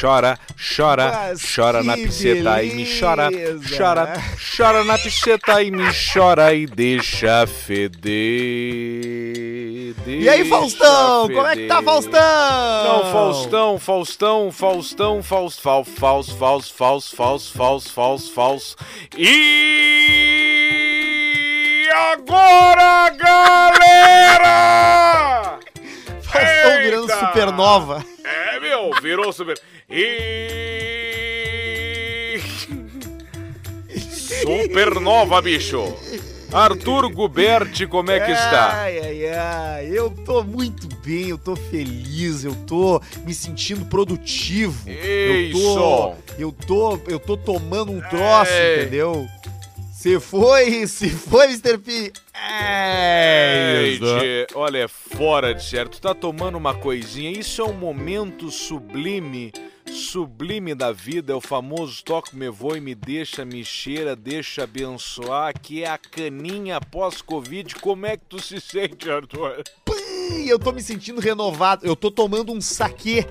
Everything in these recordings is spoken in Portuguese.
chora, chora, chora na pisceta e me chora, chora, né? chora na pisceta e me chora e deixa feder. E aí, Faustão? Feder. Como é que tá, Faustão? Não, Faustão, Faustão, Faustão, Faust, fal, Faust, Faust, Faust, Faust, Faust, Faust, Faust. E agora, galera! Faustão virando supernova. É virou super. E. Supernova, bicho! Arthur Guberti, como é que está? Ai, ai, ai. Eu tô muito bem, eu tô feliz, eu tô me sentindo produtivo. Eu tô, eu tô, eu tô tomando um troço, Ei. entendeu? Se foi, se foi, Mr. P. É isso. olha, é fora de certo. Tu tá tomando uma coisinha. Isso é um momento sublime, sublime da vida. É o famoso toque me voa e me deixa, me cheira, deixa abençoar, que é a caninha pós-Covid. Como é que tu se sente, Arthur? Eu tô me sentindo renovado. Eu tô tomando um saquê.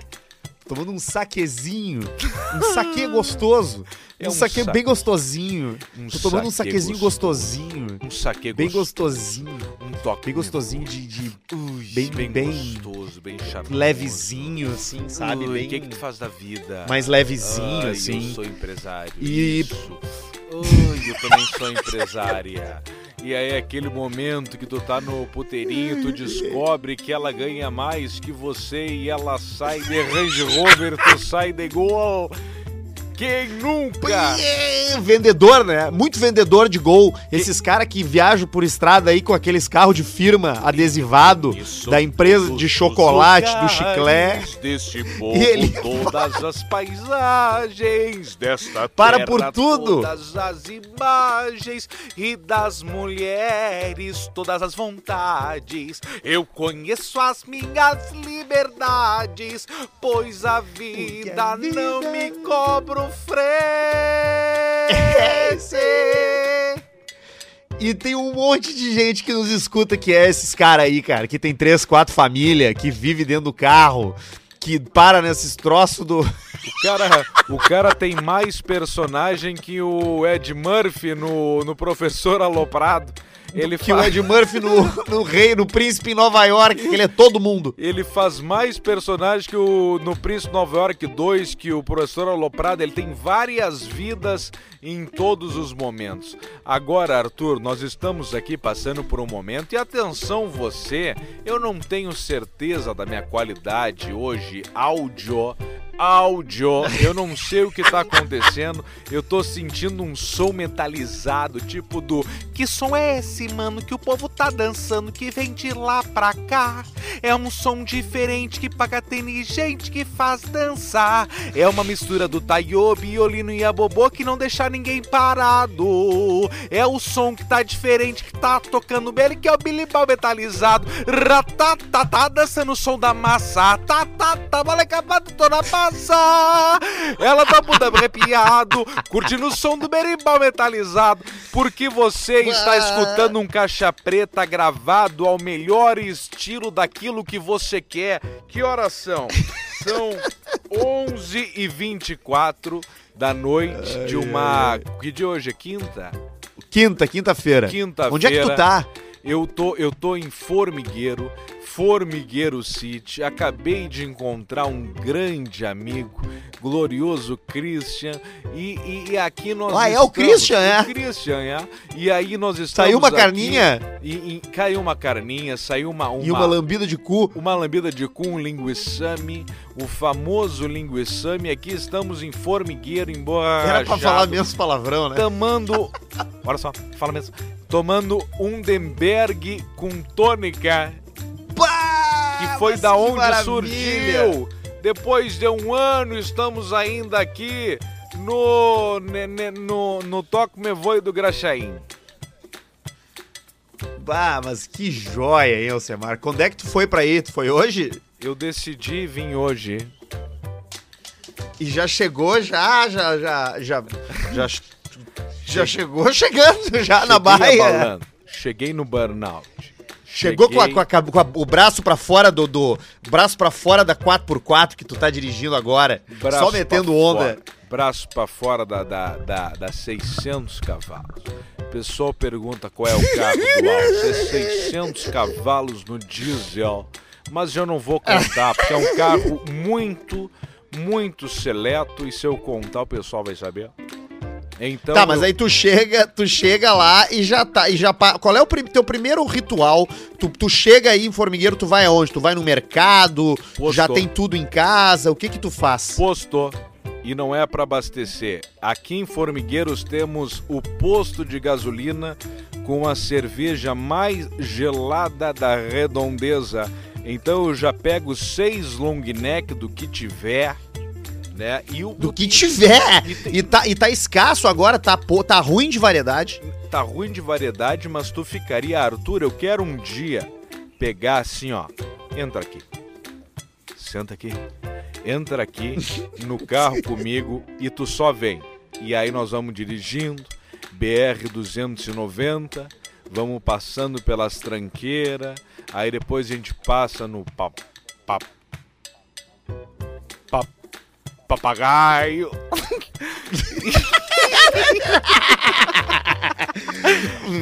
Tomando um saquezinho. Um saquê gostoso. É um, um saque- bem gostosinho. Um Tô tomando um saquezinho gostoso. gostosinho. Um saque Bem gostosinho. Um toque Bem gostosinho de, de Ui, bem- bem, bem gostoso, bem charmoso. levezinho, assim, sabe? Ui, Bem O que, que tu faz da vida? mais levezinho, Ai, assim. Eu sou empresário. E- Isso. Ai, eu também sou empresária. E aí, aquele momento que tu tá no puteirinho, tu descobre que ela ganha mais que você e ela sai de Range Rover, tu sai de gol. Quem nunca? É, vendedor, né? Muito vendedor de gol. Esses caras que viajam por estrada aí com aqueles carros de firma adesivado Isso, da empresa de chocolate, do chiclete. Deste povo, E ele- todas as paisagens desta Para por tudo. Todas as imagens e das mulheres, todas as vontades. Eu conheço as minhas liberdades, pois a vida, a vida- não me cobra frete. E tem um monte de gente que nos escuta que é esses caras aí, cara, que tem três, quatro famílias, que vive dentro do carro, que para nesses troços do. O cara, o cara tem mais personagem que o Ed Murphy no, no Professor Aloprado. Ele, que o fa- Ed Murphy no, no Rei, no Príncipe em Nova York, que ele é todo mundo. ele faz mais personagens que o no Príncipe Nova York 2, que o Professor Aloprado. Ele tem várias vidas em todos os momentos. Agora, Arthur, nós estamos aqui passando por um momento. E atenção, você, eu não tenho certeza da minha qualidade hoje, áudio. Áudio, eu não sei o que tá acontecendo. Eu tô sentindo um som metalizado, tipo do que som é esse, mano? Que o povo tá dançando, que vem de lá pra cá. É um som diferente que paga tem gente que faz dançar. É uma mistura do taio, violino e a bobô que não deixa ninguém parado. É o som que tá diferente, que tá tocando bem, que é o bilimbal metalizado. Ratatá, tá dançando o som da massa. Tá, tá, tá, molecada, tô na massa. Ela tá muito arrepiado, curtindo o som do berimbau metalizado. Porque você está escutando um caixa preta gravado ao melhor estilo daquilo que você quer. Que horas são? São 11 e 24 da noite de uma. Que de hoje é quinta? Quinta, quinta-feira. Quinta-feira. Onde é que tu tá? Eu tô, eu tô em Formigueiro, Formigueiro City. Acabei de encontrar um grande amigo, glorioso Christian. E, e- e aqui nós Ah, é o Christian, é? O Christian, é? E aí nós estamos Saiu uma carninha E, e caiu uma carninha, saiu uma... uma e uma lambida de cu. uma lambida de cu, um linguiçame, o famoso linguiçame. Aqui estamos em Formigueiro, em Boa Era pra falar menos palavrão, né? tomando. Olha só, fala mesmo. Tomando Undenberg com tônica, foi da onde surgiu. Depois de um ano, estamos ainda aqui no. ne- no, no Toque Me Voe do Graxaim. Bah, mas que joia, hein, Alcemar? Quando é que tu foi pra aí? Tu foi hoje? Eu decidi vir hoje. E já chegou, já, já, já, já, já, já chegou chegando já na Cheguei baia. abalando. Cheguei no burnout. Chegou com, a- com a- com a- o braço pra fora do, do braço para fora da 4x4 que tu tá dirigindo agora, Braço só metendo onda. fora, braço pra fora da, da, da, da 600 cavalos. O pessoal pergunta qual é o carro do Alce. É 600 cavalos no diesel. Mas eu não vou contar, porque é um carro muito, muito seleto. E se eu contar, o pessoal vai saber. Então, tá, mas eu- aí tu chega, tu chega lá e já tá, e já qual é o teu primeiro ritual? Tu, tu chega aí em Formigueiro, tu vai aonde? Tu vai no mercado, Postou. já tem tudo em casa, o que que tu faz? postou e não é para abastecer. Aqui em Formigueiros temos o posto de gasolina com a cerveja mais gelada da redondeza. Então eu já pego seis long neck do que tiver, né? E o Do que tiver! E tem- E tá, e tá escasso agora, tá, pô, tá ruim de variedade. tá ruim de variedade, mas tu ficaria, Arthur, eu quero um dia pegar assim, ó. Entra aqui. Senta aqui. Entra aqui no carro comigo e tu só vem. E aí nós vamos dirigindo, BR 290, vamos passando pelas tranqueiras, aí depois a gente passa no pap, pap, pap, papagaio.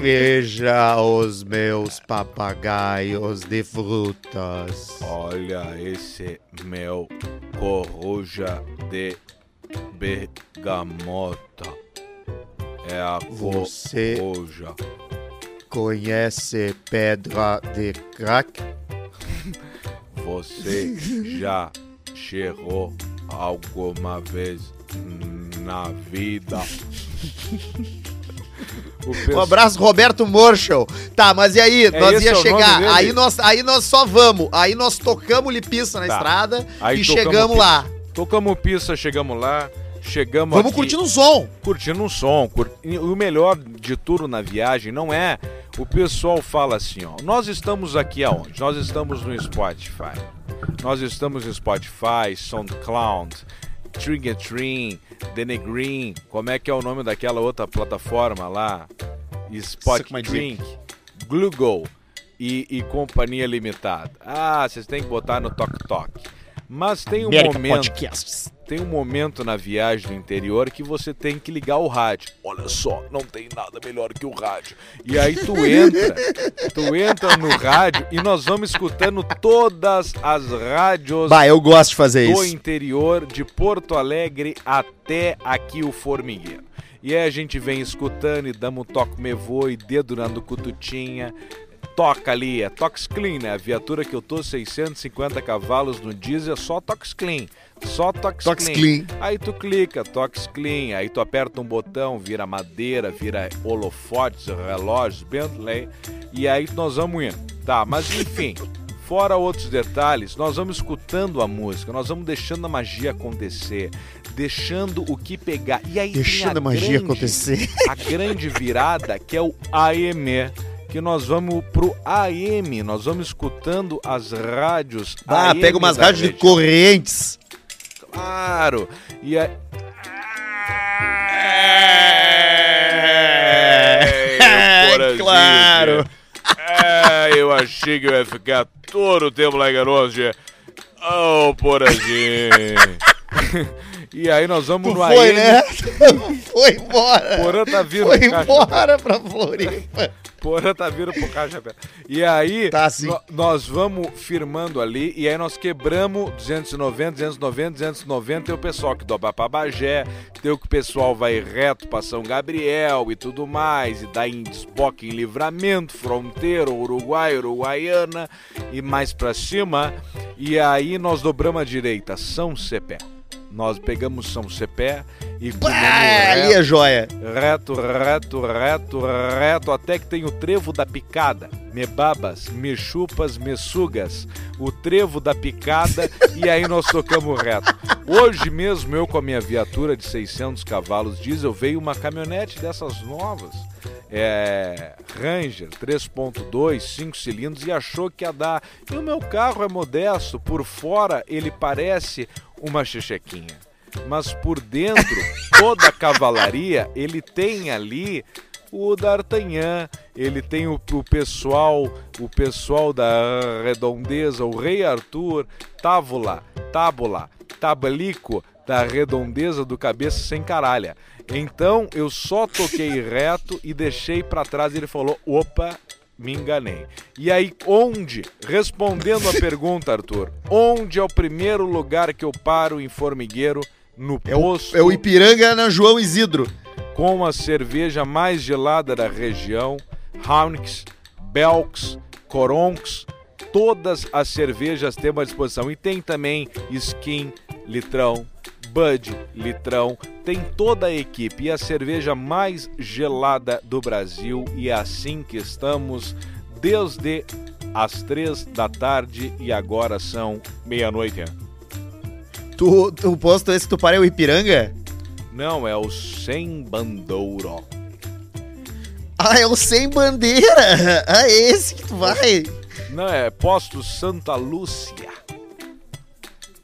Veja os meus papagaios de frutas. Olha esse mel coruja de bergamota. É a Você coruja. conhece pedra de crack? Você já cheirou alguma vez na vida? Um abraço, Roberto Morschel. Tá, mas e aí? nós esse ia é chegar. Aí nós, aí nós só vamos. Aí nós tocamos lipiça na Tá. estrada Aí e chegamos pi- lá. Tocamos pista, chegamos lá. Chegamos Vamos aqui. curtindo o som. curtindo um som. cur- O melhor de tudo na viagem não é o pessoal fala assim, ó. Nós estamos aqui aonde? Nós estamos no Spotify. Nós estamos no Spotify, SoundCloud, Tringetrin, Denegrin, como é que é o nome daquela outra plataforma lá? Spot Suck my dick. Drink, Google e, e Companhia Limitada. Ah, vocês têm que botar no Tok Tok. Mas tem um momento Podcasts. Tem um momento na viagem do interior que você tem que ligar o rádio. Olha só, não tem nada melhor que o rádio. E aí tu entra, tu entra no rádio e nós vamos escutando todas as rádios Bah, eu gosto de fazer do isso. interior de Porto Alegre até aqui o Formigueiro. E aí a gente vem escutando e damos um toque me voe, dedo na cututinha. Toca ali, é Tox Clean, né? A viatura que eu tô, 650 cavalos no diesel, é só Tox Clean. Só Tox, Tox Clean. Clean. Aí tu clica, Tox Clean, aí tu aperta um botão, vira madeira, vira holofotes, relógios, Bentley, e aí nós vamos indo. Tá, mas enfim, fora outros detalhes, nós vamos escutando a música, nós vamos deixando a magia acontecer, deixando o que pegar. E aí Deixando a magia grande- acontecer. a grande virada que é o AM, que nós vamos pro AM, nós vamos escutando as rádios. Ah, AM pega umas rádios de correntes. Claro. E aí. É, Porazinho, claro. É, eu achei que eu ia ficar todo o tempo lá em Garoche. Oh, Porazinho. e aí nós vamos Tu no foi, AM. né? foi embora. Porã tá vindo Foi embora pra Floripa. Porã tá vindo pro caixa pé. E aí, Tá, sim. nó- nós vamos firmando ali, e aí nós quebramos 290, 290, 290. Tem o pessoal que dobra pra Bagé, tem o que o pessoal vai reto pra São Gabriel e tudo mais, e dá em desboque em livramento, fronteira, Uruguai, Uruguaiana, e mais pra cima. E aí nós dobramos a direita, São Cepé. Nós pegamos São Cepé e Ah, ali reto. é joia. Reto, reto, reto, reto, até que tem o trevo da picada. Me babas, me chupas, me sugas. O trevo da picada e aí nós tocamos reto. Hoje mesmo eu com a minha viatura de 600 cavalos diesel veio uma caminhonete dessas novas. É, Ranger 3.2, 5 cilindros e achou que ia dar. E o meu carro é modesto, por fora ele parece uma chechequinha mas por dentro, toda a cavalaria, ele tem ali o D'Artagnan ele tem o, o pessoal, o pessoal da redondeza, o Rei Arthur, Távola, Tábula, Tabalico, da redondeza do cabeça sem caralha. Então eu só toquei reto e deixei para trás. Ele falou: opa, me enganei. E aí, onde? Respondendo a pergunta, Arthur, onde é o primeiro lugar que eu paro em Formigueiro? No É posto. o, é o Ipiranga na João Isidro. com a cerveja mais gelada da região, Haunix, Belks, Coronks, todas as cervejas temos à disposição. E tem também Skin, Litrão, Bud, Litrão, tem toda a equipe e a cerveja mais gelada do Brasil e é assim que estamos desde as três da tarde e agora são meia-noite. Tu, tu, o posto esse que tu para é o Ipiranga? Não, é o Sem Bandouro. Ah, é o Sem Bandeira! Ah, é esse que tu vai! Não, é Posto Santa Lúcia.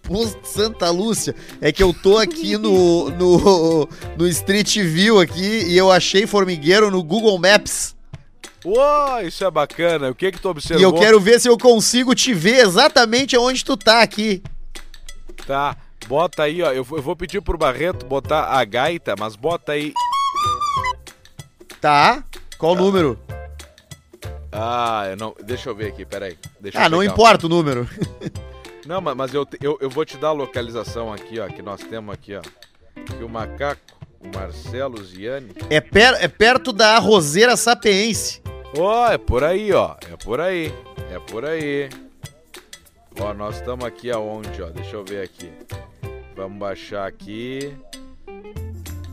Posto Santa Lúcia. É que eu tô aqui no, no, no Street View aqui e eu achei formigueiro no Google Maps. Uou, isso é bacana. O que que tu observou? E eu quero ver se eu consigo te ver exatamente onde tu tá aqui. Tá, bota aí, ó. Eu, vou- eu vou pedir pro Barreto botar a gaita, mas bota aí. Tá? Qual o número? Ah, eu não. Deixa eu ver aqui, peraí. Deixa Ah, eu não importa o número. Não, ma- mas eu, eu, eu vou te dar a localização aqui, ó. Que nós temos aqui, ó. Que o macaco, o Marcelo Ziani. É, per- é perto da Roseira Sapiense. Ó, é por aí, ó. É por aí. É por aí. Ó, nós estamos aqui aonde, ó? Deixa eu ver aqui. Vamos baixar aqui.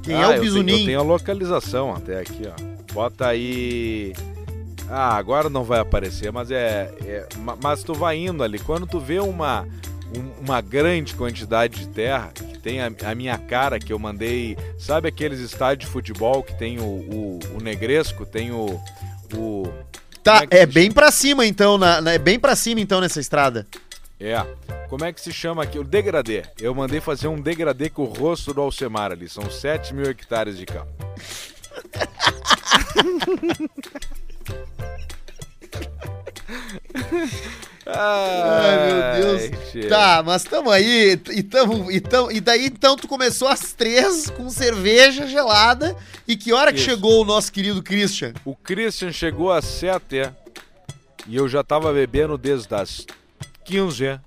Quem Ah, é o Bisunim? Eu tenho a localização até aqui, ó. Bota aí. Ah, agora não vai aparecer, mas é, é- ma- Mas tu vai indo ali. Quando tu vê uma, um- uma grande quantidade de terra, que tem a, a minha cara que eu mandei. Sabe aqueles estádios de futebol que tem o, o, o Negresco, tem o. o Tá, é é bem pra cima então, na, na- é bem pra cima então nessa estrada. É. Como é que se chama aqui? O degradê. Eu mandei fazer um degradê com o rosto do Alcemar ali. São 7 mil hectares de campo. Ai, meu Deus. tchê. Tá, mas tamo aí, e, tamo, e, tamo, e daí então tu começou às três com cerveja gelada. E que hora que Isso. chegou o nosso querido Christian? O Christian chegou às 7 e eu já tava bebendo desde as 15.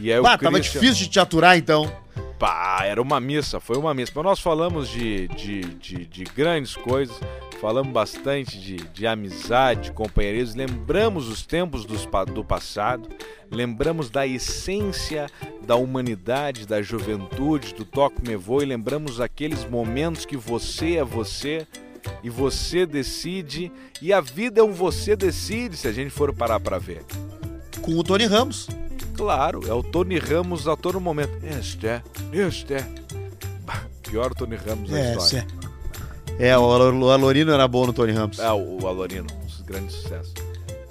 E aí Pá, o tava Christian... difícil de te aturar então. Pá, era uma missa, foi uma missa. Mas nós falamos de, de, de, de grandes coisas, falamos bastante de, de amizade, de companheirismo, lembramos os tempos dos, do passado, lembramos da essência da humanidade, da juventude, do toque me voe, lembramos aqueles momentos que você é você e você decide, e a vida é um você decide, se a gente for parar pra ver. Com o Tony Ramos. Claro, é o Tony Ramos a todo momento. Este é, este é. Pior Tony Ramos da história. É, o Alor- o Alorino era bom no Tony Ramos. É, o, Alorino, um dos grandes sucessos.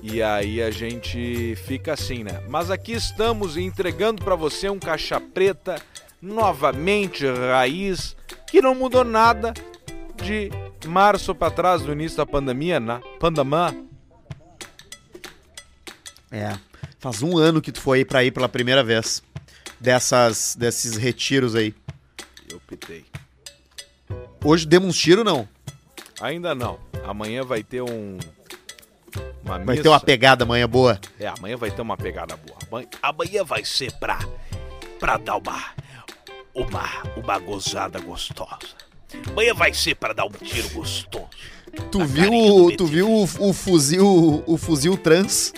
E aí a gente fica assim, né? Mas aqui estamos entregando pra você um caixa preta, novamente raiz, que não mudou nada de março pra trás, do início da pandemia, na pandemia. É. Faz um ano que tu foi pra ir pela primeira vez. Dessas, desses retiros aí. Eu pitei. Hoje demos um tiro, não? Ainda não. Amanhã vai ter um. Uma Vai missa. ter uma pegada amanhã boa. É, amanhã vai ter uma pegada boa. Amanhã, vai ser pra, pra dar uma, uma, uma gozada gostosa. Amanhã vai ser pra dar um tiro gostoso. Tu Na viu, tu viu o, o fuzil, o fuzil trans?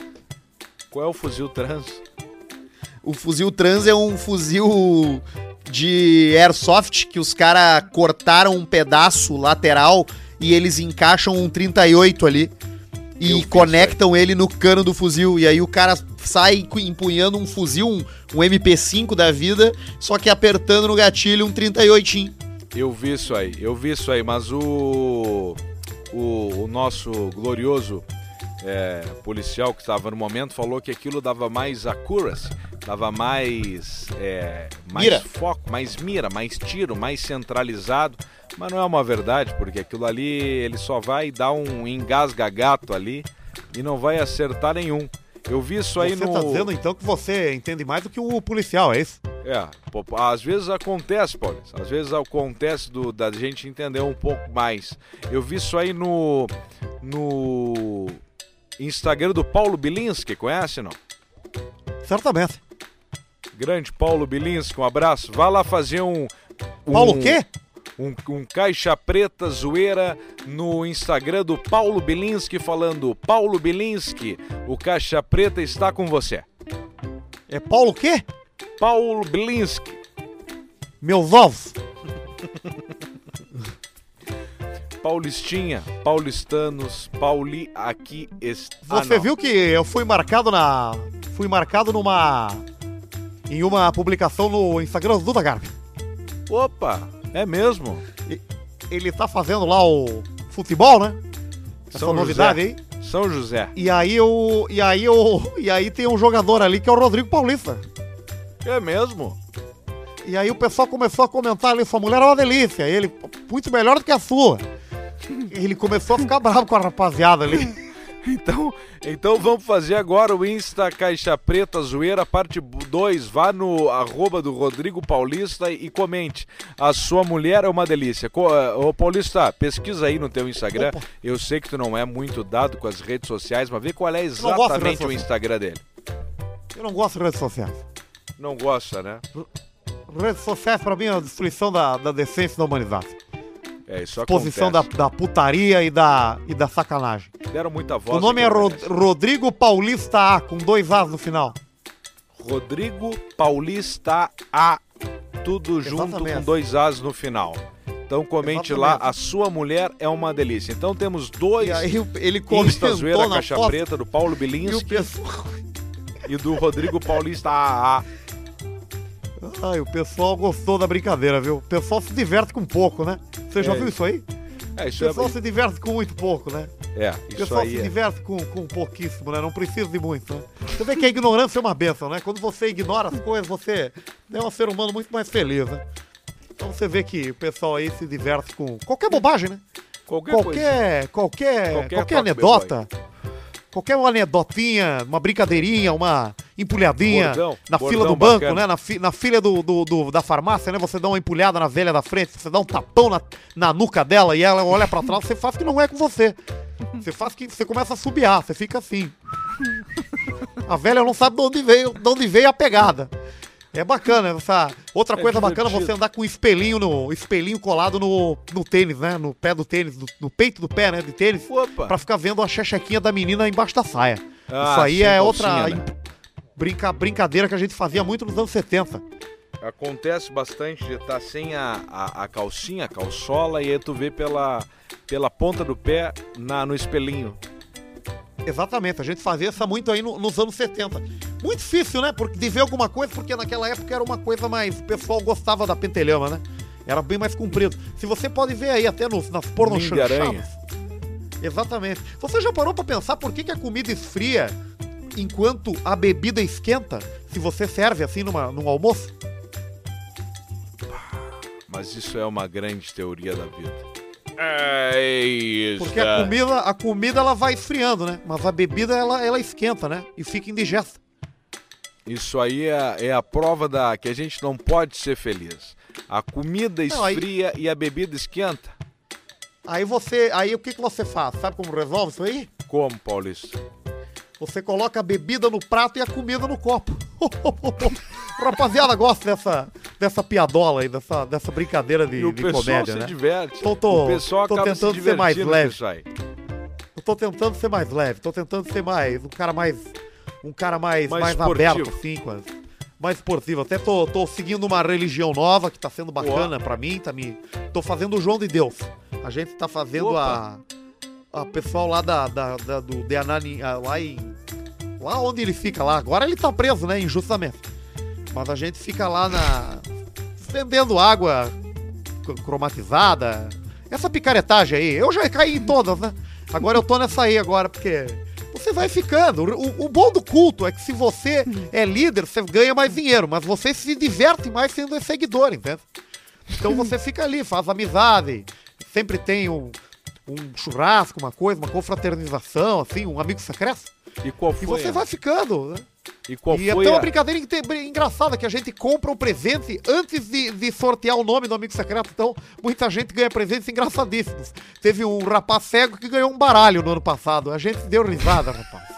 Qual é o fuzil trans? O fuzil trans é um fuzil de airsoft que os caras cortaram um pedaço lateral e eles encaixam um 38 ali Eu e isso conectam ele no cano do fuzil. E aí o cara sai empunhando um fuzil, um, um MP5 da vida, só que apertando no gatilho um 38. Eu vi isso aí, eu vi isso aí, mas o. O, o nosso glorioso é, policial que estava no momento falou que aquilo dava mais accuracy, dava mais, é, mais Mira. foco, mais mira, mais tiro, mais centralizado, Mas não é uma verdade, porque aquilo ali ele só vai dar um engasga-gato ali e não vai acertar nenhum. Eu vi isso aí você no. tá dizendo então que você entende mais do que o policial, é isso? É, às vezes acontece, Paulo. Às vezes acontece do, da gente entender um pouco mais. Eu vi isso aí no. no. Instagram do Paulo Bilinski, conhece não? Certamente. Grande Paulo Bilinski, um abraço. Vá lá fazer um. um Paulo o quê? Um, um caixa preta zoeira no Instagram do Paulo Bilinski falando Paulo Bilinski, o caixa preta está com você. É Paulo o quê? Paulo Bilinski. Meus ovos. Paulistinha, paulistanos, Pauli aqui está. Você Ah, viu que eu fui marcado na. Fui marcado numa. Em uma publicação no Instagram do Duda Garbi. Opa, é mesmo? Ele tá fazendo lá o futebol, né? Essa São novidade José. aí. São José. E aí eu. E aí eu. E aí tem um jogador ali que é o Rodrigo Paulista. É mesmo? E aí o pessoal começou a comentar ali, sua mulher é uma delícia. Ele, muito melhor do que a sua. Ele começou a ficar bravo com a rapaziada ali. Então, então vamos fazer agora o Insta Caixa Preta Zoeira, parte 2. Vá no arroba do Rodrigo Paulista e comente. A sua mulher é uma delícia. Co- eh, Ô Paulista, pesquisa aí no teu Instagram. Opa. Eu sei que tu não é muito dado com as redes sociais, mas vê qual é exatamente o. Instagram dele. Eu não gosto de redes sociais. Não gosta, né? Redes sociais pra mim é a destruição da, da decência da humanidade. É, isso Posição da, da putaria e da, e da sacanagem. Deram muita voz. O nome é. Rodrigo Paulista A, com dois As no final. Rodrigo Paulista A. Tudo junto Exatamente. com dois As no final. Então comente Exatamente. lá, a sua mulher é uma delícia. Então temos dois E aí ele Insta Zoeira comentou na Caixa foto Preta do Paulo e Bilinski pessoal... e do Rodrigo Paulista AA. Ai, o pessoal gostou da brincadeira, viu? O pessoal se diverte com pouco, né? Você já É. viu isso aí? É, O isso é, pessoal se diverte com muito pouco, né? é, O isso pessoal aí se é. diverte com, com pouquíssimo, né? Não precisa de muito, né? Você vê que a ignorância é uma benção, né? Quando você ignora as coisas, você é um ser humano muito mais feliz, né? Então você vê que o pessoal aí se diverte com qualquer bobagem, né? Qualquer, coisa. Qualquer, qualquer, Qualquer qualquer, toque anedota, qualquer uma anedotinha, uma brincadeirinha, uma empulhadinha Bordão, na bordão fila do banco, bacana. né? Na, fi, na fila do, do- do- da farmácia, né? Você dá uma empulhada na velha da frente, você dá um tapão na, na nuca dela e ela olha pra trás, você faz que não é com você. Você faz que você começa a subiar, você fica assim. A velha não sabe de onde veio, de onde veio a pegada. É bacana essa. Outra É coisa bacana você andar com um espelhinho no espelhinho colado no, no tênis, né? No pé do tênis, no, no peito do pé, né? De tênis. Opa! Pra ficar vendo a chechequinha da menina embaixo da saia. Ah, Isso aí é outra né? brinca, brincadeira que a gente fazia muito nos anos 70. Acontece bastante de estar sem a, a, a calcinha, a calçola, e aí tu vê pela, pela ponta do pé na, no espelhinho. Exatamente, a gente fazia isso muito aí no- nos anos 70. Muito difícil, né? Porque, de ver alguma coisa, porque naquela época era uma coisa mais. O pessoal gostava da pentelhama, né? Era bem mais comprido. Se você pode ver aí até nos, nas porno chanchadas. Exatamente. Você já parou pra pensar por que, que a comida esfria enquanto a bebida esquenta? Se você serve assim numa, num almoço? Mas isso é uma grande teoria da vida. É isso. Porque a comida, a comida ela vai esfriando, né? Mas a bebida ela, ela esquenta, né? E fica indigesta. Isso aí é, é a prova da que a gente não pode ser feliz. A comida Não, aí- esfria e a bebida esquenta. Aí você. Aí o que, que você faz? Sabe como resolve isso aí? Como, Paulista? Você coloca a bebida no prato e a comida no copo. Rapaziada, gosta dessa, dessa piadola aí, dessa, dessa brincadeira de, E o de pessoal comédia, se né? diverte. Tô- tô- o pessoal tô acaba tentando se ser mais leve. Eu tô tentando ser mais leve, tô tentando ser mais. Um cara mais. Um cara mais, Mais mais, aberto, assim, com mais esportivo. Até tô, tô seguindo uma religião nova que tá sendo bacana pra mim, tá me. Tô fazendo o João de Deus. A gente tá fazendo a. A pessoal lá da, da, da- do de Anani, lá em. Lá onde ele fica lá. Agora ele tá preso, né? Injustamente. Mas a gente fica lá na. vendendo água cromatizada. Essa picaretagem aí. Eu já caí em todas, né? Agora eu tô nessa aí agora, porque. Você vai ficando. O, o bom do culto é que se você é líder, você ganha mais dinheiro, mas você se diverte mais sendo seguidor, entende? Então você fica ali, faz amizade, sempre tem um, um churrasco, uma coisa, uma confraternização, assim, um amigo secreto. E qual E foi? você a- vai ficando, né? E qual e foi até uma a- brincadeira inte- engraçada que a gente compra o presente antes de, de sortear o nome do amigo secreto. Então, muita gente ganha presentes engraçadíssimos. Teve um rapaz cego que ganhou um baralho no ano passado. A gente deu risada, rapaz.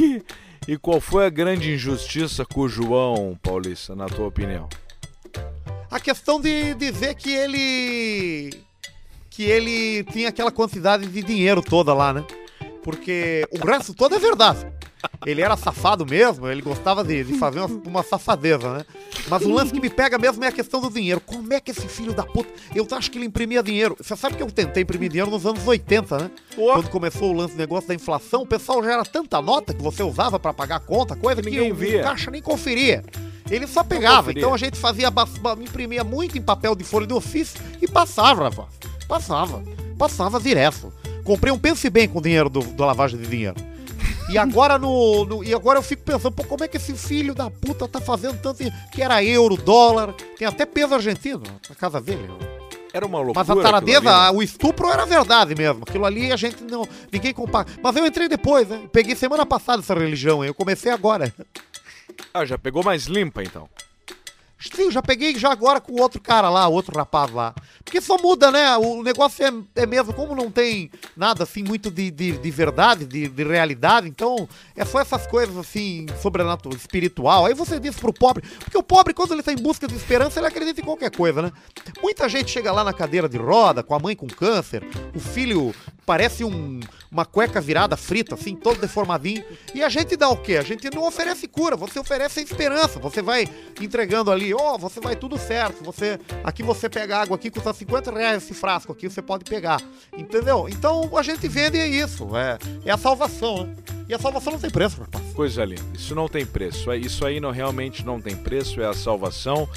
E, e qual foi a grande injustiça com o João, Paulista, na tua opinião? A questão de dizer que ele. Que ele tinha aquela quantidade de dinheiro toda lá, né? Porque o resto todo é verdade. Ele era safado mesmo, ele gostava de, de fazer uma, uma safadeza, né? Mas o lance que me pega mesmo é a questão do dinheiro. Como é que esse filho da puta. Eu acho que ele imprimia dinheiro. Você sabe que eu tentei imprimir dinheiro nos anos 80, né? Pô. Quando começou o lance do negócio da inflação, o pessoal já era tanta nota que você usava pra pagar a conta, coisa que o, via. o caixa nem conferia. Ele só pegava. Então a gente fazia, imprimia muito em papel de folha de ofício e passava, rapaz. Passava. Passava direto. Comprei um pense bem com o dinheiro do, da lavagem de dinheiro. E agora no, no- E agora eu fico pensando, pô, como é que esse filho da puta tá fazendo tanto? Que era euro, dólar, tem até peso argentino na casa dele. Era uma loucura. Mas a taradeza, né? o estupro era verdade mesmo. Aquilo ali a gente não. Ninguém compara. Mas eu entrei depois, né? Peguei semana passada essa religião, hein? eu comecei agora. Ah, já pegou mais limpa então. Sim, já peguei já agora com outro cara lá, outro rapaz lá. Porque só muda, né? O negócio é, é mesmo, como não tem nada assim muito de, de, de verdade, de, de realidade, então é só essas coisas assim, sobrenatural, espiritual. Aí você diz pro pobre, porque o pobre, quando ele tá em busca de esperança, ele acredita em qualquer coisa, né? Muita gente chega lá na cadeira de roda, com a mãe com câncer, o filho parece um, uma cueca virada frita, assim, todo deformadinho. E a gente dá o quê? A gente não oferece cura, você oferece a esperança. Você vai entregando ali, ó, você vai tudo certo. Você Aqui você pega água aqui, custa 50 reais esse frasco aqui, você pode pegar. Entendeu? Então a gente vende é isso. É, é a salvação, né? E a salvação não tem preço, rapaz. Coisa linda. Isso não tem preço. Isso aí não, realmente não tem preço, é a salvação.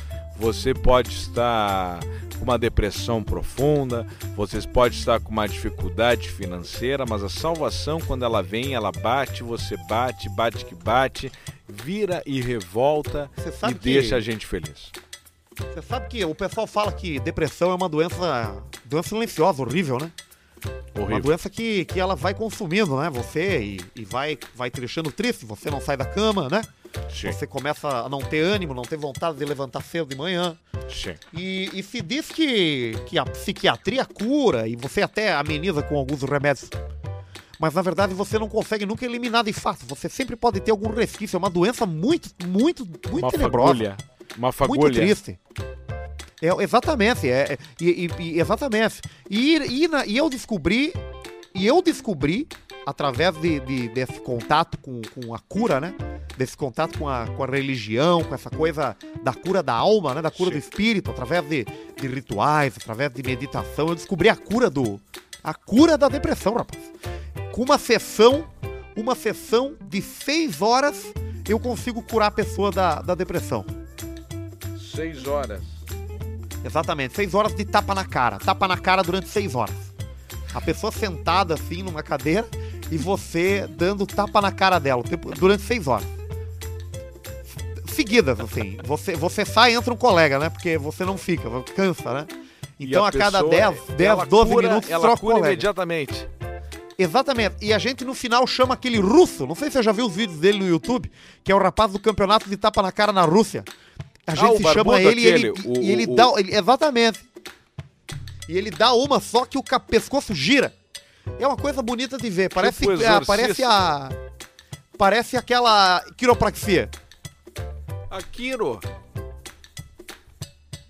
Você pode estar com uma depressão profunda, você pode estar com uma dificuldade financeira, mas a salvação, quando ela vem, ela bate, você bate, bate que bate, vira e revolta e que- deixa a gente feliz. Você sabe que o pessoal fala que depressão é uma doença, doença silenciosa, horrível, né? Uma Horrível. doença que, que ela vai consumindo, né? Você e, e vai, vai te deixando triste, você não sai da cama, né? Sim, Você começa a não ter ânimo, não ter vontade de levantar cedo de manhã. sim. E, e se diz que, que a psiquiatria cura e você até ameniza com alguns remédios. Mas na verdade você não consegue nunca eliminar de fato. Você sempre pode ter algum resquício. É uma doença muito, muito, muito Uma tenebrosa. fagulha. Uma Muito fagulha. triste. É, exatamente, é, é- e- exatamente. E, e, na- e eu descobri, e eu descobri, através de, de- desse contato com, com a cura, né? Desse contato com a, com a religião, com essa coisa da cura da alma, né? Da cura Sim. do espírito, através de, de rituais, através de meditação, eu descobri a cura do. A cura da depressão, rapaz. Com uma sessão, uma sessão de seis horas, eu consigo curar a pessoa da, da depressão. Seis horas. Exatamente, seis horas de tapa na cara. Tapa na cara durante seis horas. A pessoa sentada assim numa cadeira e você dando tapa na cara dela durante seis horas. Seguidas, assim. Você, você sai entra um colega, né? Porque você não fica, cansa, né? Então a, cada pessoa, 10, 10 ela 12 cura- minutos ela troca o cura colega. imediatamente. Exatamente. E a gente no final chama aquele russo, não sei se você já viu os vídeos dele no YouTube, que é o rapaz do campeonato de tapa na cara na Rússia. A Ah, gente o chama ele e ele, aquele, o- e ele o- dá. ele- exatamente. E ele dá uma só que o pescoço gira. É uma coisa bonita de ver. Parece, Tipo é, parece a. Parece aquela quiropraxia. Aquiro.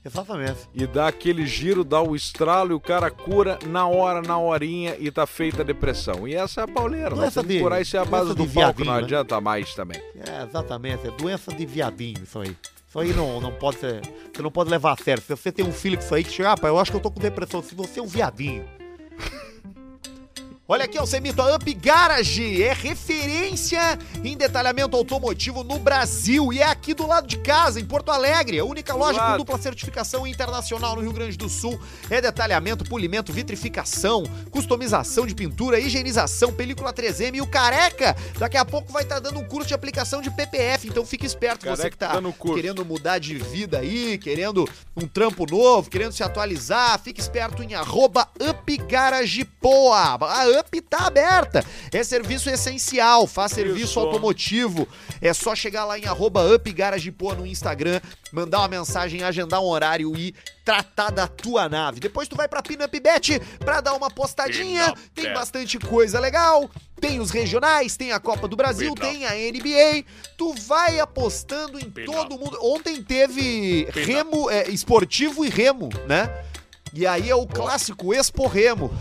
Exatamente. E dá aquele giro, dá o estralo e o cara cura na hora, na horinha e tá feita a depressão. E essa é a pauleira. Doença temos que de- curar isso é a base do de palco, viadinho, não né? adianta mais também. É, exatamente. É doença de viadinho, isso aí. Isso aí não, não pode ser. Você não pode levar a sério. Se você tem um filho com isso aí que chega, ah, pai, eu acho que eu tô com depressão. Se você é um viadinho. Olha aqui, Alcemito, a Up Garage é referência em detalhamento automotivo no Brasil e é aqui do lado de casa, em Porto Alegre. A única loja com dupla certificação internacional no Rio Grande do Sul. É detalhamento, polimento, vitrificação, customização de pintura, higienização, película 3M e o Careca. Daqui a pouco vai estar dando um curso de aplicação de PPF, então fique esperto você Careca que tá dando curso. querendo mudar de vida aí, querendo um trampo novo, querendo se atualizar, fique esperto em arroba upgaragepoa. A Up tá aberta. É serviço essencial, faz serviço automotivo. É só chegar lá em arroba no Instagram, mandar uma mensagem, agendar um horário e tratar da tua nave. Depois tu vai pra Pinup Bet pra dar uma postadinha. Tem bastante coisa legal. Tem os regionais, tem a Copa do Brasil, tem a NBA. Tu vai apostando em todo mundo. Ontem teve remo é, esportivo e remo, né? E aí é o clássico Expo-Remo.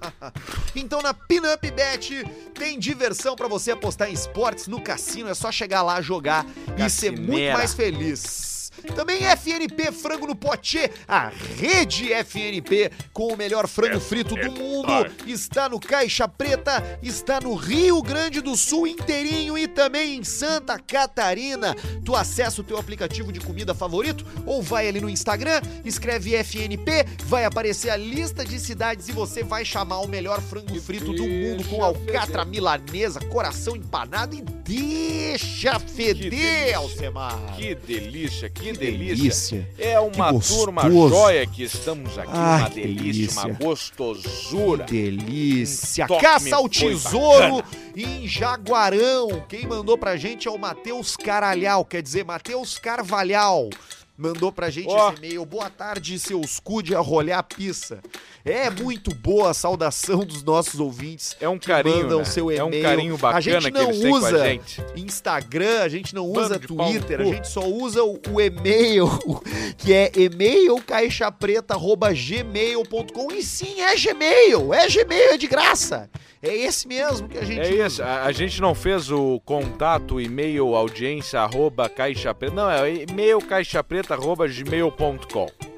então na Pinup Bet tem diversão pra você apostar em esportes no cassino. É só chegar lá, jogar e ser muito Cassineira. mais feliz. Também FNP Frango no Pote, a rede FNP com o melhor frango frito do mundo. Está no Caixa Preta, está no Rio Grande do Sul inteirinho e também em Santa Catarina. Tu acessa o teu aplicativo de comida favorito ou vai ali no Instagram, escreve FNP, vai aparecer a lista de cidades e você vai chamar o melhor frango frito do mundo com alcatra milanesa, coração empanado e deixa feder. Alcemar. Que delícia, que, Que delícia. delícia. É uma turma joia que estamos aqui, Ai, uma que delícia, uma delícia. gostosura. Que delícia. Um Caça ao tesouro bacana. em Jaguarão. Quem mandou pra gente é o Matheus Caralhal, quer dizer, Matheus Carvalhal. Mandou pra gente Ó. esse e-mail. Boa tarde, seus cu de arrolhar pizza. É muito boa a saudação dos nossos ouvintes. É um que carinho, mandam né? seu É um e-mail. carinho A bacana gente que não eles têm com usa a gente. Instagram, a gente não Bando usa Twitter, a gente só usa o, o e-mail, que é e-mailcaixapreta.gmail.com. E sim, é Gmail, é Gmail, é de graça. É esse mesmo que a gente É isso, a, a gente não fez o contato, e-mail, audiência, arroba caixa preta. Não, é e-mail caixapreta, arroba gmail.com.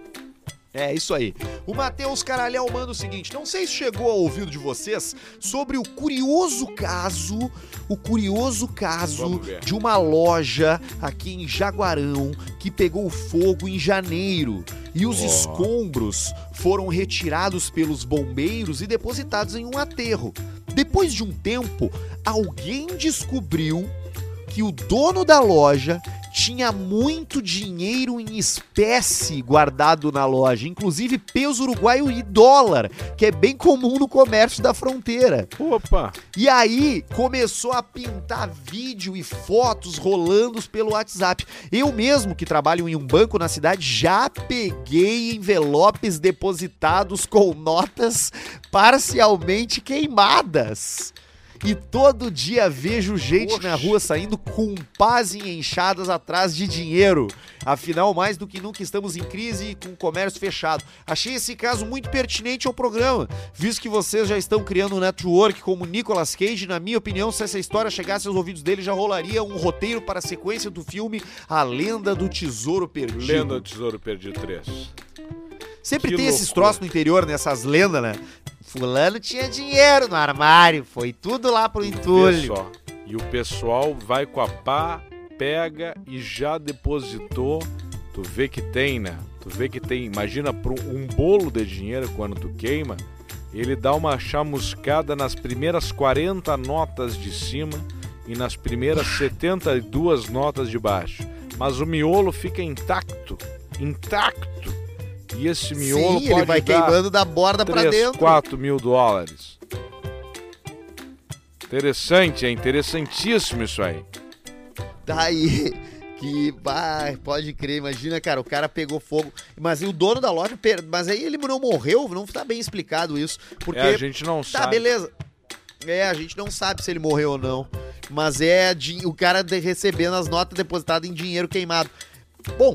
É isso aí. O Matheus Caralhão manda o seguinte: não sei se chegou ao ouvido de vocês sobre o curioso caso, o curioso caso de uma loja aqui em Jaguarão que pegou fogo em janeiro e os Ó. escombros foram retirados pelos bombeiros e depositados em um aterro. Depois de um tempo, alguém descobriu que o dono da loja tinha muito dinheiro em espécie guardado na loja, inclusive peso uruguaio e dólar, que é bem comum no comércio da fronteira. Opa! E aí começou a pintar vídeo e fotos rolando pelo WhatsApp. Eu mesmo, que trabalho em um banco na cidade, já peguei envelopes depositados com notas parcialmente queimadas. E todo dia vejo gente na rua saindo com pás em enxadas atrás de dinheiro. Afinal, mais do que nunca estamos em crise e com o comércio fechado. Achei esse caso muito pertinente ao programa, visto que vocês já estão criando um network como Nicolas Cage. Na minha opinião, se essa história chegasse aos ouvidos dele, já rolaria um roteiro para a sequência do filme A Lenda do Tesouro Perdido. Lenda do Tesouro Perdido 3. Sempre Que tem esses loucura. troços no interior, nessas lendas, né? Fulano tinha dinheiro no armário, foi tudo lá pro entulho. só. E o pessoal vai com a pá, pega e já depositou. Tu vê que tem, né? Tu vê que tem. Imagina um bolo de dinheiro quando tu queima. Ele dá uma chamuscada nas primeiras 40 notas de cima e nas primeiras 72 notas de baixo. Mas o miolo fica intacto. Intacto. E esse miolo Sim, pode ele vai queimando da borda pra 3, dentro. 4 mil dólares. Interessante, é interessantíssimo isso aí. Daí que vai, pode crer, imagina, cara, o cara pegou fogo, mas e o dono da loja, per- mas aí ele não morreu, não tá bem explicado isso, porque É, a gente não tá sabe. beleza. É, a gente não sabe se ele morreu ou não, mas é o cara de- recebendo as notas depositadas em dinheiro queimado. Bom,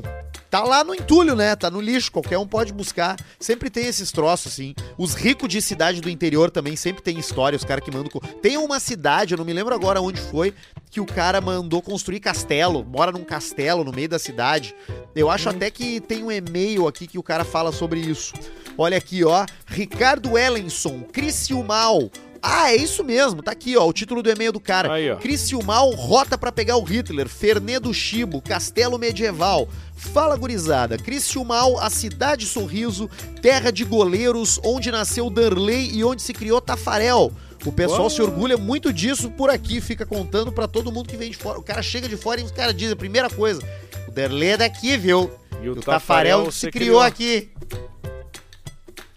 tá lá no entulho, né? Tá no lixo, qualquer um pode buscar. Sempre tem esses troços, assim. Os ricos de cidade do interior também sempre tem história, os caras que mandam. Tem uma cidade, eu não me lembro agora onde foi, que o cara mandou construir castelo, mora num castelo no meio da cidade. Eu acho até que tem um e-mail aqui que o cara fala sobre isso. Olha aqui, ó. Ricardo Ellenson, Criciúmal. Ah, é isso mesmo, tá aqui, ó, o título do e-mail do cara. Aí, ó. Criciúmal, rota pra pegar o Hitler, Fernê do Chibo, Castelo Medieval. Fala, gurizada. Criciúmal, a cidade sorriso, terra de goleiros, onde nasceu Darley e onde se criou Tafarel. O pessoal Uau. se orgulha muito disso por aqui, fica contando pra todo mundo que vem de fora. O cara chega de fora e os caras dizem a primeira coisa: o Darley é daqui, viu? E O Tafarel se criou aqui.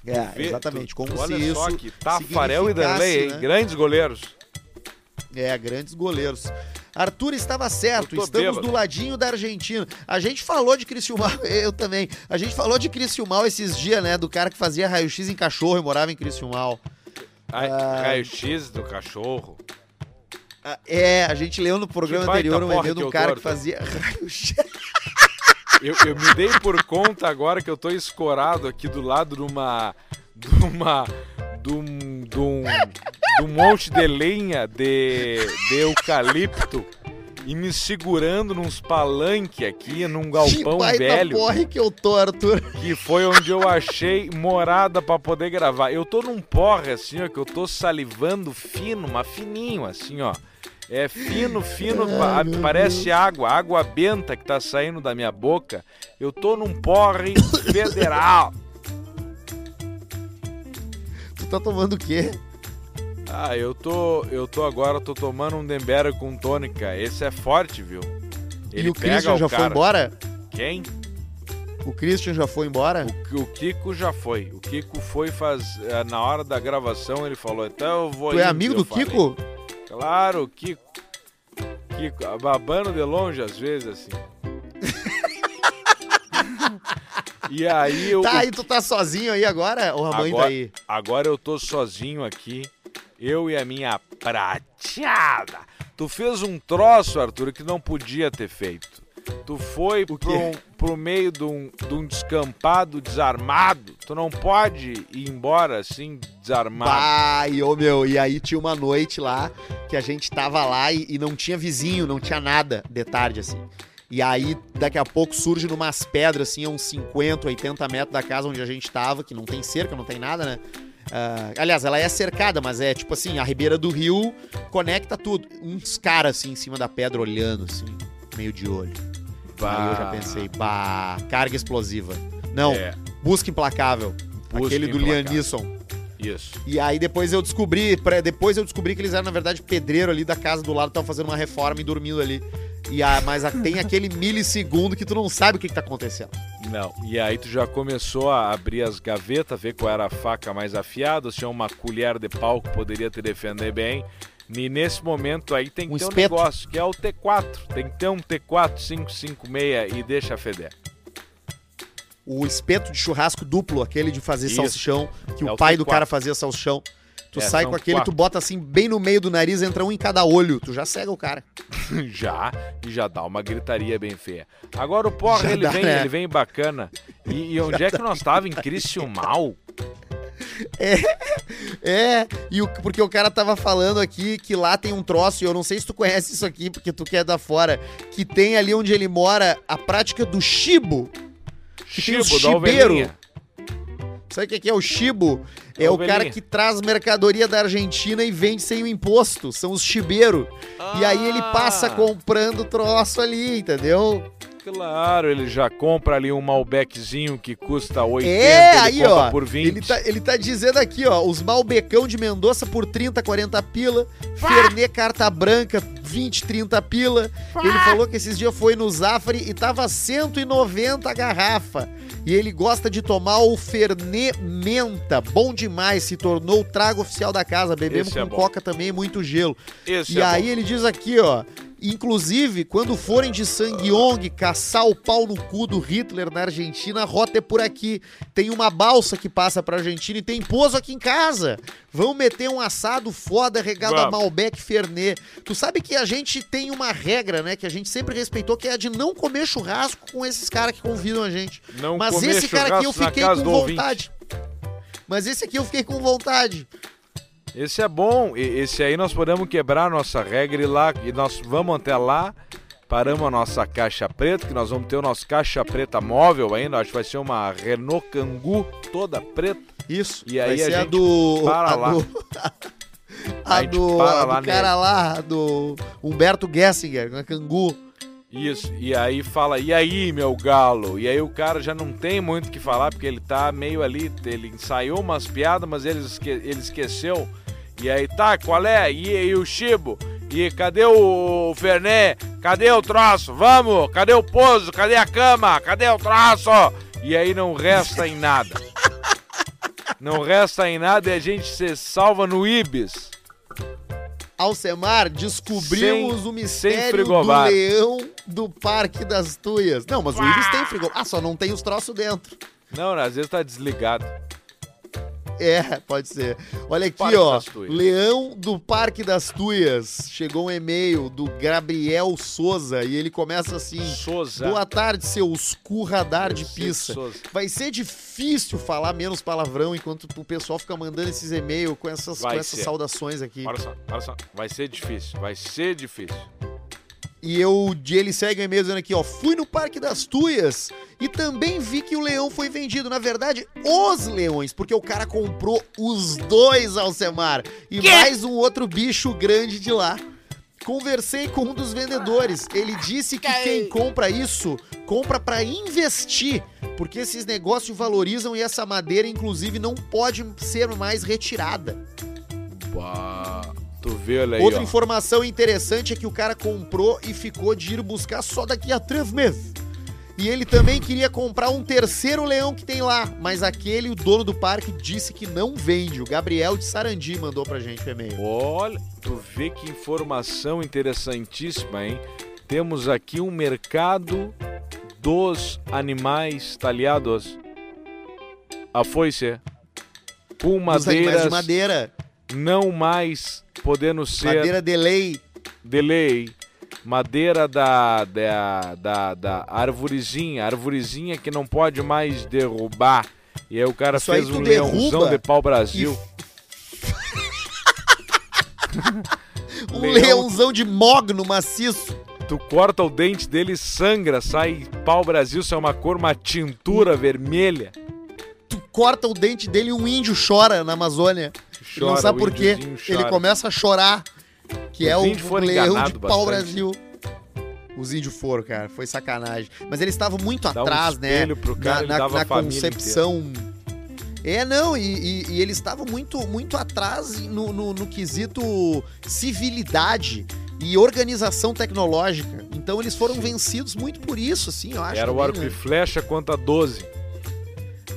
É, Vê, exatamente. tu- Como olha se só isso que Tafarel e hein? né? Grandes goleiros. É, grandes goleiros. Arthur estava certo, estamos bêbado. do ladinho da Argentina. A gente falou de Criciúmal, eu também. A gente falou de Criciúmal esses dias, né? Do cara que fazia raio-x em cachorro e morava em Criciúmal. Ah. Raio-X do cachorro. Ah, É, a gente leu no programa anterior um e-mail de um eu cara que fazia raio-x. Eu, eu me dei por conta agora que eu tô escorado aqui do lado de uma. de uma. de um. de um, de um monte de lenha de, de eucalipto e me segurando nos palanque aqui, num galpão que velho. porre que eu tô, Arthur. que foi onde eu achei morada pra poder gravar. Eu tô num porre assim, ó, que eu tô salivando fino, mas fininho assim, ó. É fino, fino, pa- parece água, água benta que tá saindo da minha boca. Eu tô num porre federal. Tu tá tomando o quê? Ah, eu tô, eu tô agora, tô tomando um Dembera com tônica. Esse é forte, viu? e o Christian já foi embora? Quem? O Christian já foi embora? O, o Kiko já foi. O Kiko foi faz eh, na hora da gravação ele falou, então eu vou Tu é indo", amigo do falei, Kiko? Claro, Kiko. Kiko, babando de longe às vezes, assim. e aí eu. Tá, e tu tá sozinho aí agora? Ou a mãe tá Agora- aí? Agora eu tô sozinho aqui. Eu e a minha prateada. Tu fez um troço, Arthur, que não podia ter feito. Tu foi pro, quê? pro meio de um, de um descampado desarmado. Tu não pode ir embora assim, desarmado. Pai, ô meu, e aí tinha uma noite lá que a gente tava lá e, e não tinha vizinho, não tinha nada de tarde, assim. E aí, daqui a pouco, surge numas pedras, assim, a uns 50, 80 metros da casa onde a gente tava, que não tem cerca, não tem nada, né? Ah, aliás, ela é cercada, mas é tipo assim, a ribeira do rio conecta tudo. Uns caras, assim, em cima da pedra, olhando, assim, meio de olho. Aí eu já Bah. pensei, bah, carga explosiva. Não, É, busca implacável. Busca aquele do Implacável. Lianisson. isso. E aí depois eu descobri, depois eu descobri que eles eram, na verdade, pedreiro ali da casa do lado, estavam fazendo uma reforma e dormindo ali. E a, mas a- tem aquele milissegundo que tu não sabe o que, que tá acontecendo. Não. E aí tu já começou a abrir as gavetas, ver qual era a faca mais afiada, se tinha uma colher de pau que poderia te defender bem. E nesse momento aí tem que Um ter um espeto. negócio, que é o T4. Tem que ter um T4 556 e deixa feder. O espeto de churrasco duplo, aquele de fazer Isso. salsichão, que É o pai do T4. cara fazia salsichão. Tu É, sai com aquele, quatro. tu bota assim bem no meio do nariz, entra um em cada olho. Tu já cega o cara. já, e já dá uma gritaria bem feia. Agora o porra, Já ele dá, vem, né? ele vem bacana. E, e onde é que nós tava? Em Criciúmal? É, e o, porque o cara tava falando aqui que lá tem um troço, e eu não sei se tu conhece isso aqui, porque tu que é da fora, que tem ali onde ele mora a prática do chibo. Chibo, da chibeiro. ovelhinha. Sabe o que que é o chibo? É o cara que traz mercadoria da Argentina e vende sem o imposto. São os chibeiros. E aí ele passa Ah. comprando troço ali, entendeu? Claro, ele já compra ali um Malbeczinho que custa 80, é, ele aí, compra ó. por 20. Ele tá, ele tá dizendo aqui, ó, os Malbecão de Mendoza por 30, 40 pila, Fernet carta branca 20, 30 pila. Ele falou que esses dias foi no Zafari e tava 190 a garrafa. E ele gosta de tomar o Fernet Menta, bom demais, se tornou o trago oficial da casa. Bebemos Esse é com bom. coca também, muito gelo. Esse E é aí bom. ele diz aqui, ó. Inclusive, quando forem de Sangyong caçar o pau no cu do Hitler na Argentina, a rota é por aqui. Tem uma balsa que passa pra Argentina e tem pouso aqui em casa. Vão meter um assado foda regado a Vamos. Malbec Fernet. Tu sabe que a gente tem uma regra, né, que a gente sempre respeitou, que é a de não comer churrasco com esses caras que convidam a gente. Não Mas esse cara aqui eu fiquei com do ouvinte. vontade. Mas esse aqui eu fiquei com vontade. Esse é bom. Esse aí nós podemos quebrar nossa regra e lá e nós vamos até lá. Paramos a nossa caixa preta, que nós vamos ter o nosso caixa preta móvel ainda. Acho que vai ser uma Renault Kangoo toda preta. Isso. E aí vai a a gente do. para a lá. do- A A do, para a lá do cara lá, do Humberto Gessinger, na Cangu. Isso, e aí fala, e aí, meu galo? E aí o cara já não tem muito o que falar, porque ele tá meio ali, ele ensaiou umas piadas, mas ele, esque, ele esqueceu. E aí, tá, qual é? E, e o Chibo? E cadê o Fernet? Cadê o troço? Vamos! Cadê o pouso? Cadê a cama? Cadê o troço? E aí não resta em nada. Não resta em nada e a gente se salva no Ibis. Alcemar, descobrimos Sem- o mistério do leão do Parque das Tuias. Não, mas o Ibis tem frigobar. Ah, só não tem os troços dentro. Não, às vezes tá desligado. É, pode ser. Olha aqui, Parque ó. Leão do Parque das Tuias. Chegou um e-mail do Gabriel Souza e ele começa assim: Souza. Boa tarde, seus cu radar de pizza. Souza. Vai ser difícil falar menos palavrão enquanto o pessoal fica mandando esses e-mails com essas, Vai com essas ser. saudações aqui. Olha só, olha só. Vai ser difícil, vai ser difícil. E eu, de ele segue o e-mail dizendo aqui, ó, fui no Parque das Tuias e também vi que o leão foi vendido. Na verdade, os leões, porque o cara comprou os dois, Alcemar, e mais um outro bicho grande de lá. Conversei com um dos vendedores. Ele disse que quem compra isso, compra pra investir, porque esses negócios valorizam e essa madeira, inclusive, não pode ser mais retirada. Pá, aí, Outra ó. informação interessante é que o cara comprou e ficou de ir buscar só daqui a três meses. E ele também queria comprar um terceiro leão que tem lá, mas aquele, o dono do parque, disse que não vende. O Gabriel de Sarandi mandou pra gente o e-mail. Olha, tu vê que informação interessantíssima, hein? Temos aqui um mercado dos animais talhados. A foice. Com madeiras de madeira. Não mais podendo ser Madeira de lei. de lei. Madeira da, da, da, da arvorezinha, arvorezinha que não pode mais derrubar. E aí o cara Isso fez um leãozão de pau Brasil. Um Leão. leãozão de mogno maciço. Tu corta o dente dele, sangra, sai pau Brasil, sai uma cor, uma tintura vermelha. Tu corta o dente dele e um índio chora na Amazônia. Ele não Chora, sabe o por quê. Ele chora. começa a chorar. Que é Os o índios foram leão de pau. Brasil. Os índios foram, cara. Foi sacanagem. Mas eles estavam muito Dá um atrás, né? espelho pro cara, na, na a família concepção. É, não, e, e- e eles estavam muito, muito atrás no, no, no quesito civilidade e organização tecnológica. Então eles foram vencidos muito por isso, assim, eu acho. Era o também, arco né? e flecha contra 12.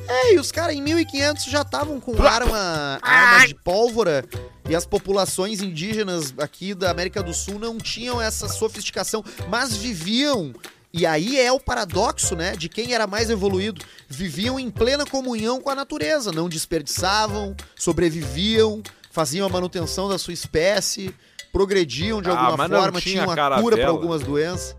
É, e os caras em 1500 já estavam com arma, de pólvora e as populações indígenas aqui da América do Sul não tinham essa sofisticação, mas viviam. E aí é o paradoxo, né, de quem era mais evoluído. Viviam em plena comunhão com a natureza, não desperdiçavam, sobreviviam, faziam a manutenção da sua espécie, progrediam de Ah, alguma não forma, tinha tinham a caravela. cura para algumas doenças.